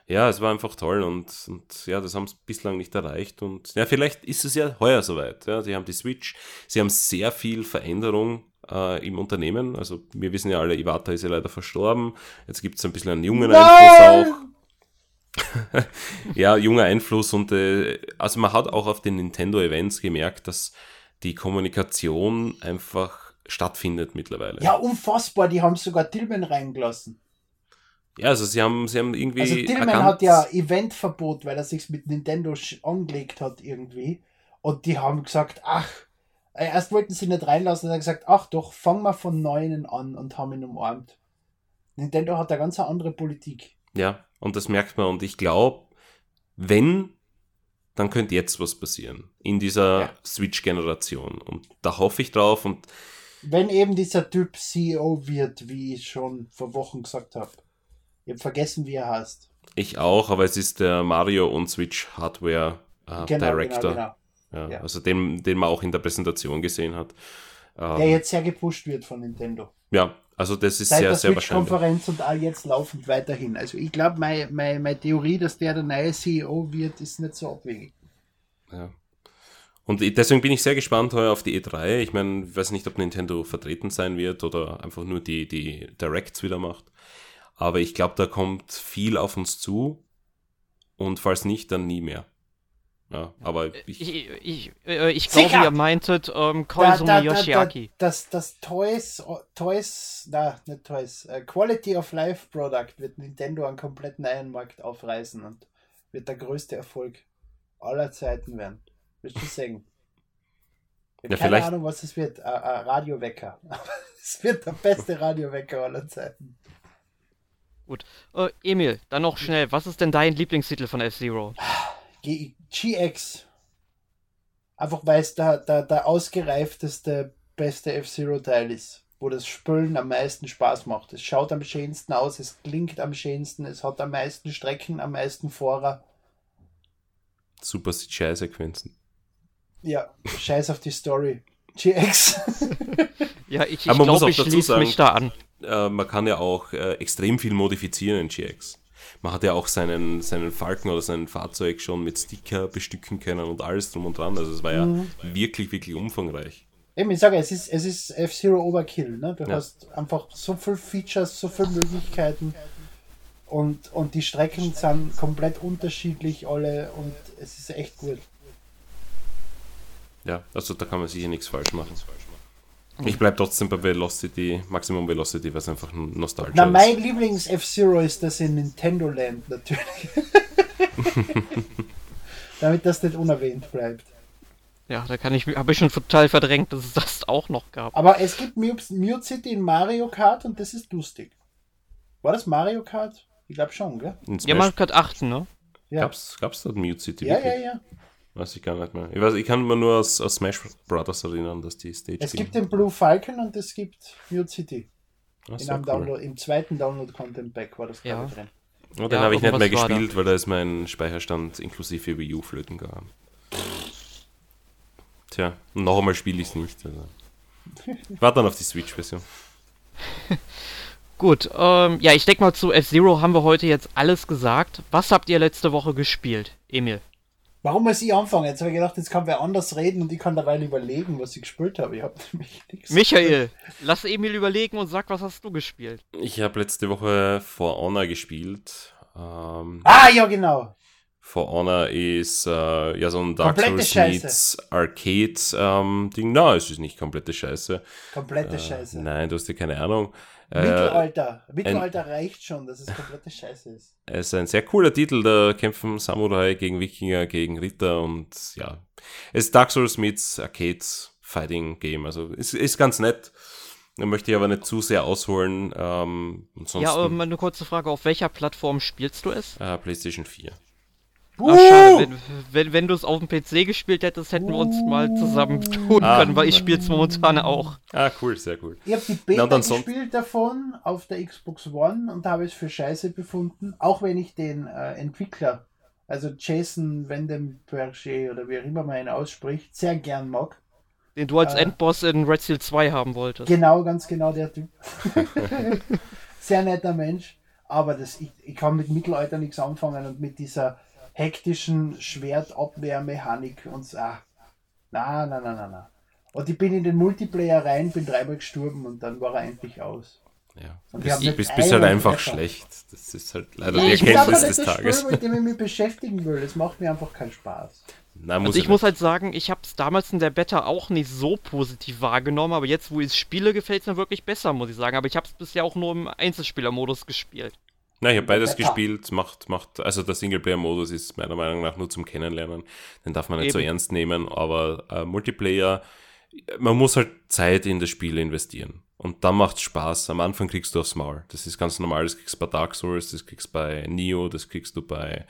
Ja, es war einfach toll und, und ja, das haben sie bislang nicht erreicht. Und ja, vielleicht ist es ja heuer soweit. Ja, sie haben die Switch, sie haben sehr viel Veränderung äh, im Unternehmen. Also wir wissen ja alle, Iwata ist ja leider verstorben. Jetzt gibt es ein bisschen einen jungen Nein! Einfluss auch. ja, junger Einfluss und äh, also man hat auch auf den Nintendo Events gemerkt, dass die Kommunikation einfach stattfindet mittlerweile. Ja, unfassbar, die haben sogar Tillman reingelassen. Ja, also sie haben, sie haben irgendwie. Also Tillman erkannt, hat ja Eventverbot, weil er sich mit Nintendo angelegt hat irgendwie. Und die haben gesagt, ach, erst wollten sie nicht reinlassen und dann gesagt, ach doch, fang mal von Neunen an und haben ihn umarmt. Nintendo hat da ganz eine andere Politik. Ja, und das merkt man. Und ich glaube, wenn, dann könnte jetzt was passieren. In dieser ja. Switch-Generation. Und da hoffe ich drauf. Und wenn eben dieser Typ CEO wird, wie ich schon vor Wochen gesagt habe. Ich habe vergessen, wie er heißt. Ich auch, aber es ist der Mario und Switch Hardware äh, Genau, Director. genau, genau. Ja, Ja. Also den, den man auch in der Präsentation gesehen hat. Ähm, Der jetzt sehr gepusht wird von Nintendo. ja, also das ist Seit sehr, der sehr wahrscheinlich. Switch-Konferenz und all jetzt laufend weiterhin. Also ich glaube, meine mein, meine Theorie, dass der der neue CEO wird, ist nicht so abwegig. Ja. Und deswegen bin ich sehr gespannt heuer auf die E3. Ich meine, ich weiß nicht, ob Nintendo vertreten sein wird oder einfach nur die, die Directs wieder macht. Aber ich glaube, da kommt viel auf uns zu. Und falls nicht, dann nie mehr. Ja, aber ich, Ich, ich, äh, ich glaube, ihr meintet ähm, Koizumi Yoshiaki. das, das Toys, Toys, na, nicht Toys, äh, Quality of Life Product wird Nintendo einen komplett neuen Markt aufreißen und wird der größte Erfolg aller Zeiten werden. Willst du sagen? Ich Ja, keine vielleicht- Ahnung, was es wird. Ein ein Radiowecker. es wird der beste Radiowecker aller Zeiten. Äh, Emil, dann noch schnell, was ist denn dein Lieblingstitel von F-Zero? GX. Einfach weil es der, der, der ausgereifteste, beste F-Zero-Teil ist. Wo das Spülen am meisten Spaß macht. Es schaut am schönsten aus, es klingt am schönsten, es hat am meisten Strecken, am meisten Fahrer. super CGI-Sequenzen. Ja, scheiß auf die Story. GX. Ja, ich, ich Aber man muss glaube, auch ich dazu schließe sagen- mich da an. Äh, man kann ja auch äh, extrem viel modifizieren in GX. Man hat ja auch seinen, seinen Falken oder sein Fahrzeug schon mit Sticker bestücken können und alles drum und dran. Also es war ja Mhm. wirklich, wirklich umfangreich. Eben, ich sage, es ist, es ist F-Zero Overkill. Ne? Du Ja. hast einfach so viele Features, so viele Möglichkeiten. Und, und die Strecken sind komplett unterschiedlich alle und es ist echt gut. Ja, also da kann man sicher nichts falsch machen. Ich bleibe trotzdem bei Velocity, Maximum Velocity, weil es einfach ein Nostalgia Na, ist. mein Lieblings F-Zero ist das in Nintendo Land natürlich. Damit das nicht unerwähnt bleibt. Ja, da kann ich, habe ich schon total verdrängt, dass es das auch noch gab. Aber es gibt Mute City in Mario Kart und das ist lustig. War das Mario Kart? Ich glaube schon, gell? Ja, man kann achten, ne? Ja. gab's, gab's da Mute City Ja, ja, wirklich? ja. Weiß ich gar nicht mehr. Ich, weiß, ich kann mir nur aus, aus Smash Brothers erinnern, dass die Stage Es gibt den Blue Falcon und es gibt Mute City. Ach, In einem cool. Download, Im zweiten Download-Content-Pack war das Ja. gerade drin. Und den Ja, habe ich nicht mehr gespielt, weil da ist mein Speicherstand inklusive Wii U flöten gegangen. Tja, noch einmal spiele ich es nicht. Also. Ich warte dann auf die Switch-Version. Gut, ähm, ja, ich denke mal zu F-Zero haben wir heute jetzt alles gesagt. Was habt ihr letzte Woche gespielt, Emil? Warum muss ich anfangen? Jetzt habe ich gedacht, jetzt kann wer anders reden und ich kann dabei überlegen, was ich gespielt habe. Ich habe nämlich nichts. Michael, lass Emil überlegen und sag, was hast du gespielt? Ich habe letzte Woche For Honor gespielt. Ähm, Ah, ja, genau. For Honor ist äh, ja so ein Dark Komplette Souls Scheiße. meets Arcade ähm. Nein, es ist nicht komplette Scheiße. Komplette Äh, Scheiße. Nein, du hast ja keine Ahnung. Äh, Mittelalter. Mittelalter reicht schon, dass es komplette Scheiße ist. Es ist ein sehr cooler Titel, da kämpfen Samurai gegen Wikinger, gegen Ritter und ja. Es ist Dark Souls meets Arcade Fighting Game, also ist, ist ganz nett. Da möchte ich aber nicht zu sehr ausholen. Ähm, ansonsten Ja, ähm, eine kurze Frage, auf welcher Plattform spielst du es? äh, PlayStation 4. Uh, Ach, schade, wenn, wenn, wenn du es auf dem PC gespielt hättest, hätten wir uns mal zusammen tun Ah. können, weil ich spiele es momentan auch. Ah, cool, sehr cool. Ich habe die Na, Beta ansonsten- gespielt davon auf der Xbox One und habe es für scheiße befunden, auch wenn ich den äh, Entwickler, also Jason Vandenberge oder wie auch immer man ihn ausspricht, sehr gern mag. Den du als Äh. Endboss in Red Steel 2 haben wolltest. Genau, ganz genau der Typ. sehr netter Mensch, aber das, ich, ich kann mit Mittelalter nichts anfangen und mit dieser hektischen Schwertabwehrmechanik und so. Ah, na, na, na, na, na. Und ich bin in den Multiplayer rein, bin dreimal gestorben und dann war er endlich aus. Ja. Und bist, nicht bist, bist halt einfach Treffer. schlecht. Das ist halt leider Ja, die ich Ich Erkenntnis aber des nicht das Tages. Spiel, mit dem ich mich beschäftigen will. Es macht mir einfach keinen Spaß. Nein, muss Also ich muss halt sagen, ich habe es damals in der Beta auch nicht so positiv wahrgenommen, aber jetzt, wo ich es spiele, gefällt es mir wirklich besser, muss ich sagen. Aber ich habe es bisher auch nur im Einzelspielermodus gespielt. Nein, ich habe beides gespielt, macht, macht, also der Singleplayer-Modus ist meiner Meinung nach nur zum Kennenlernen. Den darf man nicht so Eben. ernst nehmen, aber äh, Multiplayer, man muss halt Zeit in das Spiel investieren. Und dann macht's Spaß. Am Anfang kriegst du aufs Maul. Das ist ganz normal, das kriegst du bei Dark Souls, das kriegst du bei Neo, das kriegst du bei,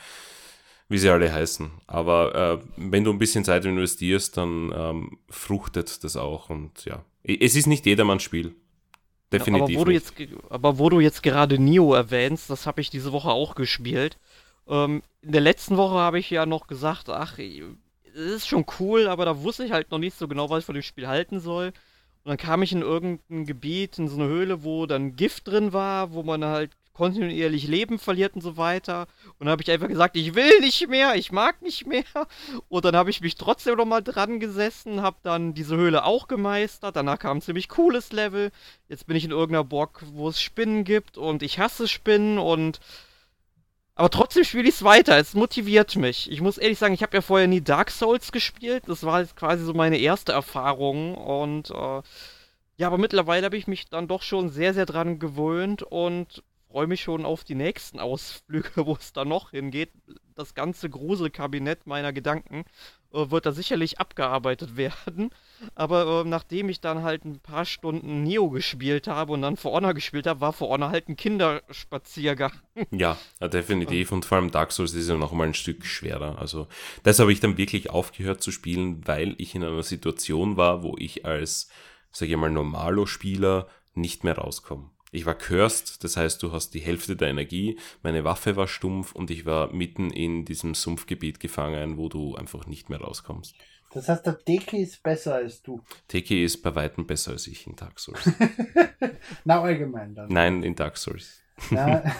wie sie alle heißen. Aber äh, wenn du ein bisschen Zeit investierst, dann ähm, fruchtet das auch. Und ja, es ist nicht jedermanns Spiel. Definitiv. aber, wo du nicht. jetzt, ge- aber wo du jetzt gerade Neo erwähnst, das habe ich diese Woche auch gespielt. Ähm, in der letzten Woche habe ich ja noch gesagt, ach, es ist schon cool, aber da wusste ich halt noch nicht so genau, was ich von dem Spiel halten soll. Und dann kam ich in irgendein Gebiet, in so eine Höhle, wo dann Gift drin war, wo man halt kontinuierlich Leben verliert und so weiter. Und dann habe ich einfach gesagt, ich will nicht mehr, ich mag nicht mehr. Und dann habe ich mich trotzdem nochmal dran gesessen, habe dann diese Höhle auch gemeistert. Danach kam ein ziemlich cooles Level. Jetzt bin ich in irgendeiner Burg, wo es Spinnen gibt und ich hasse Spinnen und aber trotzdem spiele ich es weiter. Es motiviert mich. Ich muss ehrlich sagen, ich habe ja vorher nie Dark Souls gespielt. Das war jetzt quasi so meine erste Erfahrung. Und äh, ja, aber mittlerweile habe ich mich dann doch schon sehr, sehr dran gewöhnt und freue mich schon auf die nächsten Ausflüge, wo es da noch hingeht. Das ganze Gruselkabinett meiner Gedanken äh, wird da sicherlich abgearbeitet werden. Aber äh, nachdem ich dann halt ein paar Stunden Neo gespielt habe und dann For Honor gespielt habe, war For Honor halt ein Kinderspaziergang. Ja, definitiv. Und vor allem Dark Souls ist ja noch mal ein Stück schwerer. Also das habe ich dann wirklich aufgehört zu spielen, weil ich in einer Situation war, wo ich als, sage ich mal, Normalo-Spieler nicht mehr rauskomme. Ich war cursed, das heißt, du hast die Hälfte der Energie, meine Waffe war stumpf und ich war mitten in diesem Sumpfgebiet gefangen, wo du einfach nicht mehr rauskommst. Das heißt, der Teki ist besser als du. Teki ist bei weitem besser als ich in Dark Souls. Na, allgemein dann. Nein, in Dark Souls. Ja,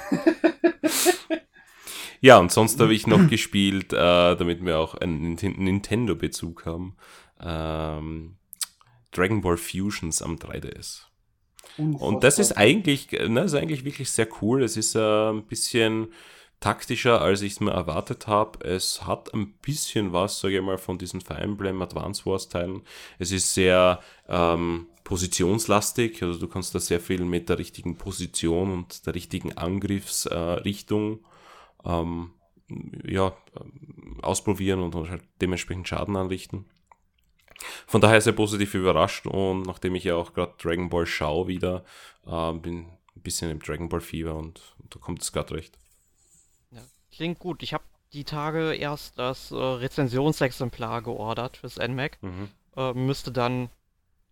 ja und sonst habe ich noch gespielt, äh, damit wir auch einen Nintendo-Bezug haben. Ähm, Dragon Ball Fusions am 3DS. Unfassbar. Und das ist eigentlich, ne, ist eigentlich wirklich sehr cool. Es ist äh, ein bisschen taktischer, als ich es mir erwartet habe. Es hat ein bisschen was, sage ich mal, von diesen Fire Emblem Advance Wars Teilen. Es ist sehr ähm, positionslastig, also du kannst da sehr viel mit der richtigen Position und der richtigen Angriffsrichtung äh, ähm, ja, ausprobieren und halt dementsprechend Schaden anrichten. Von daher sehr positiv überrascht und nachdem ich ja auch gerade Dragon Ball schaue wieder, äh, bin ein bisschen im Dragon Ball Fieber und, und da kommt es gerade recht. Ja, klingt gut. Ich habe die Tage erst das äh, Rezensionsexemplar geordert fürs NMAC. Mhm. Äh, müsste dann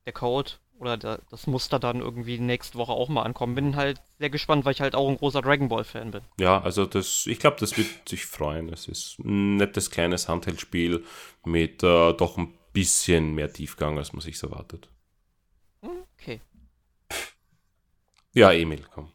der Code oder der, das Muster dann irgendwie nächste Woche auch mal ankommen. Bin halt sehr gespannt, weil ich halt auch ein großer Dragon Ball Fan bin. Ja, also das, ich glaube, das wird sich freuen. Es ist ein nettes kleines Handheldspiel mit äh, doch ein bisschen mehr Tiefgang, als man sich erwartet. Okay. Ja, Emil, komm.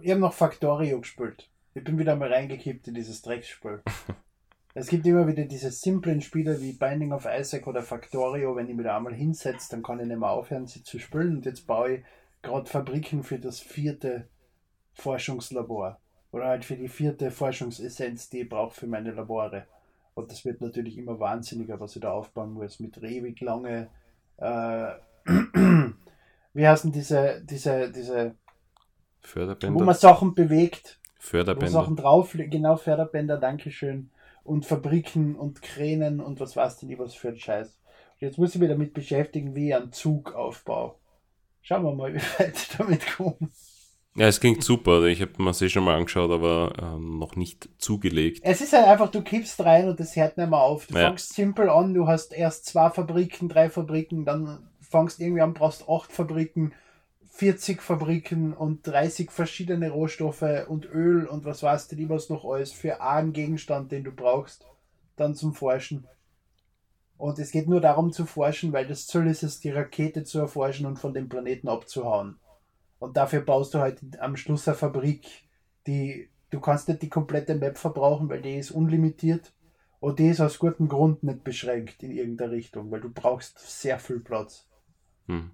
Ich habe noch Factorio gespielt. Ich bin wieder mal reingekippt in dieses Drecksspiel. es gibt immer wieder diese simplen Spiele wie Binding of Isaac oder Factorio. Wenn ich mich da einmal hinsetze, dann kann ich nicht mehr aufhören, sie zu spielen. Und jetzt baue ich gerade Fabriken für das vierte Forschungslabor. Oder halt für die vierte Forschungsessenz, die ich brauche für meine Labore. Und das wird natürlich immer wahnsinniger, was ich da aufbauen muss, mit ewig lange, äh, wie heißen diese, diese, diese Förderbänder? Wo man Sachen bewegt. Förderbänder. Wo Sachen drauf, genau, Förderbänder, Dankeschön. Und Fabriken und Kränen und was weiß denn ich was für ein Scheiß. Und jetzt muss ich mich damit beschäftigen, wie ich einen Zug aufbaue. Schauen wir mal, wie weit ich damit komme. Ja, es klingt super. Ich habe mir eh schon mal angeschaut, aber ähm, noch nicht zugelegt. Es ist halt einfach, du kippst rein und das hört nicht mehr auf. Du ja. fängst simpel an, du hast erst zwei Fabriken, drei Fabriken, dann fängst irgendwie an, brauchst acht Fabriken, 40 Fabriken und 30 verschiedene Rohstoffe und Öl und was weißt du, was noch alles für einen Gegenstand, den du brauchst, dann zum Forschen. Und es geht nur darum zu forschen, weil das Ziel ist es, die Rakete zu erforschen und von dem Planeten abzuhauen. Und dafür baust du halt am Schluss eine Fabrik, die du kannst nicht die komplette Map verbrauchen, weil die ist unlimitiert. Und die ist aus gutem Grund nicht beschränkt in irgendeiner Richtung, weil du brauchst sehr viel Platz. Hm.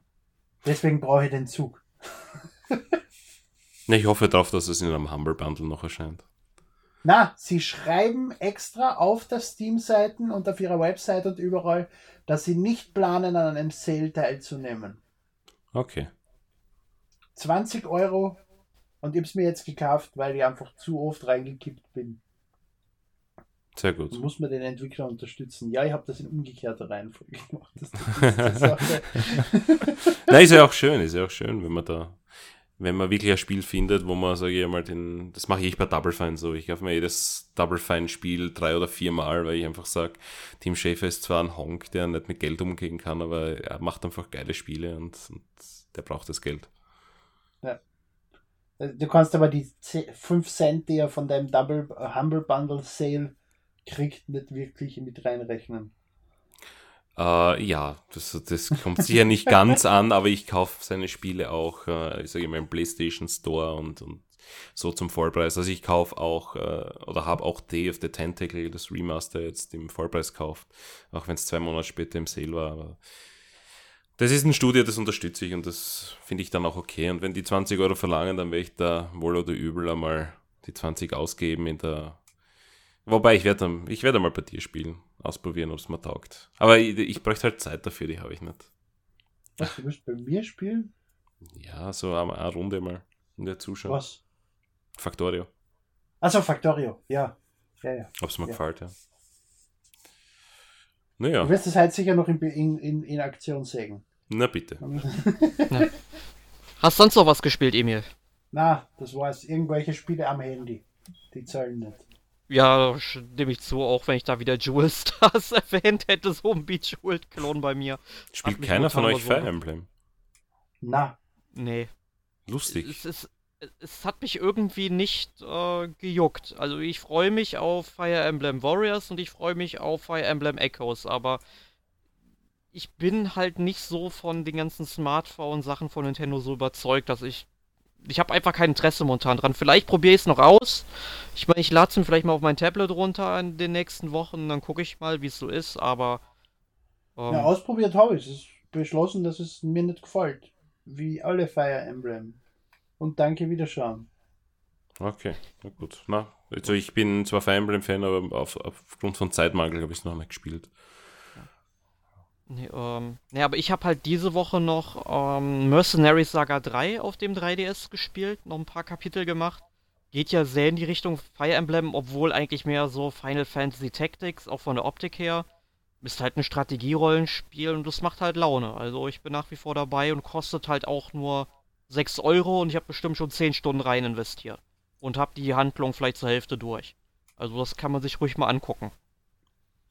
Deswegen brauche ich den Zug. ich hoffe darauf, dass es in einem Humble Bundle noch erscheint. Na, sie schreiben extra auf der Steam-Seiten und auf ihrer Website und überall, dass sie nicht planen, an einem Sale teilzunehmen. Okay. 20 Euro und ich habe es mir jetzt gekauft, weil ich einfach zu oft reingekippt bin. Sehr gut. Muss man den Entwickler unterstützen? Ja, ich habe das in umgekehrter Reihenfolge gemacht. Das ist Nein, ist ja auch schön, ist ja auch schön, wenn man da, wenn man wirklich ein Spiel findet, wo man, sage ich mal, den, das mache ich bei Double Fine so. Ich kaufe mir jedes Double Fine Spiel drei oder vier Mal, weil ich einfach sage, Tim Schäfer ist zwar ein Honk, der nicht mit Geld umgehen kann, aber er macht einfach geile Spiele und, und der braucht das Geld. Äh, Du kannst aber die 5 Cent, die er von deinem Double Humble Bundle Sale kriegt, nicht wirklich mit reinrechnen. Äh, ja, das, das kommt sicher nicht ganz an, aber ich kaufe seine Spiele auch, äh, ich sage immer im PlayStation Store und, und so zum Vollpreis. Also ich kaufe auch äh, oder habe auch Day of the Tentacle, das Remaster jetzt im Vollpreis gekauft, auch wenn es zwei Monate später im Sale war. Aber das ist ein Studio, das unterstütze ich und das finde ich dann auch okay. Und wenn die 20 Euro verlangen, dann werde ich da wohl oder übel einmal die 20 ausgeben in der. Wobei ich werde ich werde mal bei dir spielen, ausprobieren, ob es mir taugt. Aber ich, ich bräuchte halt Zeit dafür, die habe ich nicht. Was, du willst bei mir spielen? Ja, so eine, eine Runde mal in der Zuschauer. Was? Factorio. Achso, Factorio, ja. Ja, ja. Ob es mir Ja. gefällt, ja. Naja, Du wirst es halt sicher noch in, in, in, in Aktion sehen. Na bitte. Hast sonst noch was gespielt, Emil? Na, das war's. Irgendwelche Spiele am Handy. Die zahlen nicht. Ja, stimme ich zu, auch wenn ich da wieder Jewel Stars erwähnt hätte, so ein Bejeweled-Klon bei mir. Spielt keiner von euch Fire überwunden. Emblem? Na, Nee. Lustig. Es, ist, es hat mich irgendwie nicht äh, gejuckt. Also ich freue mich auf Fire Emblem Warriors und ich freue mich auf Fire Emblem Echoes, aber ich bin halt nicht so von den ganzen Smartphone-Sachen von Nintendo so überzeugt, dass ich. Ich habe einfach kein Interesse momentan dran. Vielleicht probiere ich es noch aus. Ich meine, ich lade es mir vielleicht mal auf mein Tablet runter in den nächsten Wochen, dann gucke ich mal, wie es so ist, aber. Ähm, ja, ausprobiert habe ich. Es ist beschlossen, dass es mir nicht gefällt. Wie alle Fire Emblem. Und danke, Wiederschauen. Okay, na gut. Na, also ich bin zwar Fire Emblem-Fan, aber auf, aufgrund von Zeitmangel habe ich es noch nicht gespielt. Nee, ähm, nee, aber ich habe halt diese Woche noch ähm, Mercenaries Saga 3 auf dem 3DS gespielt, noch ein paar Kapitel gemacht. Geht ja sehr in die Richtung Fire Emblem, obwohl eigentlich mehr so Final Fantasy Tactics, auch von der Optik her. Ist halt ein Strategierollenspiel und das macht halt Laune. Also ich bin nach wie vor dabei und kostet halt auch nur 6 Euro und ich habe bestimmt schon 10 Stunden rein investiert. Und habe die Handlung vielleicht zur Hälfte durch. Also das kann man sich ruhig mal angucken.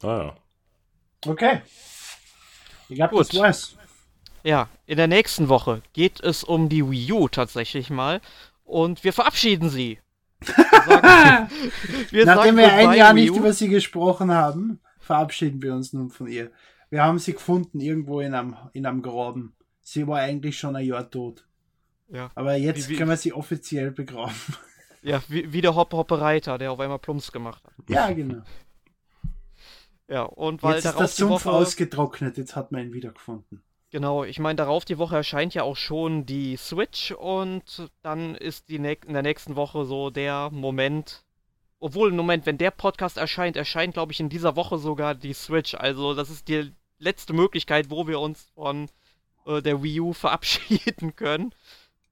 Ah ja. Okay. Ich glaube, Gut. war's. Ja, in der nächsten Woche geht es um die Wii U tatsächlich mal. Und wir verabschieden sie. Wir sagen, wir Nachdem wir ein Jahr nicht über sie gesprochen haben, verabschieden wir uns nun von ihr. Wir haben sie gefunden irgendwo in einem, in einem Graben. Sie war eigentlich schon ein Jahr tot. Ja, Aber jetzt Wie- wie- können wir sie offiziell begraben. ja wie, wie der Hoppe Hoppe Reiter, der auf einmal Plumps gemacht hat. Ja, genau. Ja, und weil Jetzt ist darauf der die Sumpf Woche, ausgetrocknet, jetzt hat man ihn wiedergefunden. genau, ich meine, darauf die Woche erscheint ja auch schon die Switch und dann ist die in der nächsten Woche so der Moment, obwohl im Moment, wenn der Podcast erscheint, erscheint, glaube ich, in dieser Woche sogar die Switch. Also das ist die letzte Möglichkeit, wo wir uns von äh, der Wii U verabschieden können.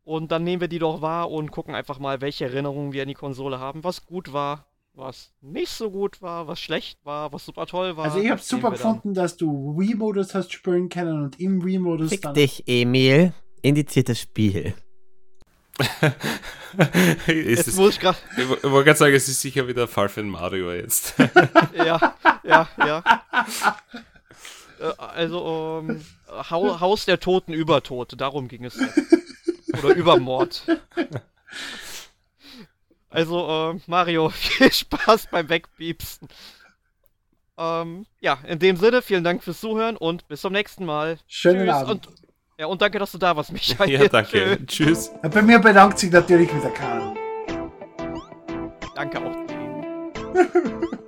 Und dann nehmen wir die doch wahr und gucken einfach mal, welche Erinnerungen wir an die Konsole haben, was gut war, was nicht so gut war, was schlecht war, was super toll war. Also ich sehen super gefunden, dass du Wii-Modus hast spielen können und im Wii-Modus Fick dann... dich, Emil. Indiziertes Spiel. ist Jetzt es, muss ich gerade. ich wo- ich wollte gerade sagen, es ist sicher wieder Fall für Mario jetzt. Ja, ja, ja. Äh, Also, ähm, Hau- Haus der Toten über Tote, darum ging es. Oder Übermord. Also, ähm, Mario, viel Spaß beim Wegpiepsen. Ähm, ja, in dem Sinne, vielen Dank fürs Zuhören und bis zum nächsten Mal. Schönen Tschüss Abend. Und, ja, und danke, dass du da warst, Michael. ja, danke. Tschüss. Tschüss. Bei mir bedankt sich natürlich wieder Kahn. Danke auch.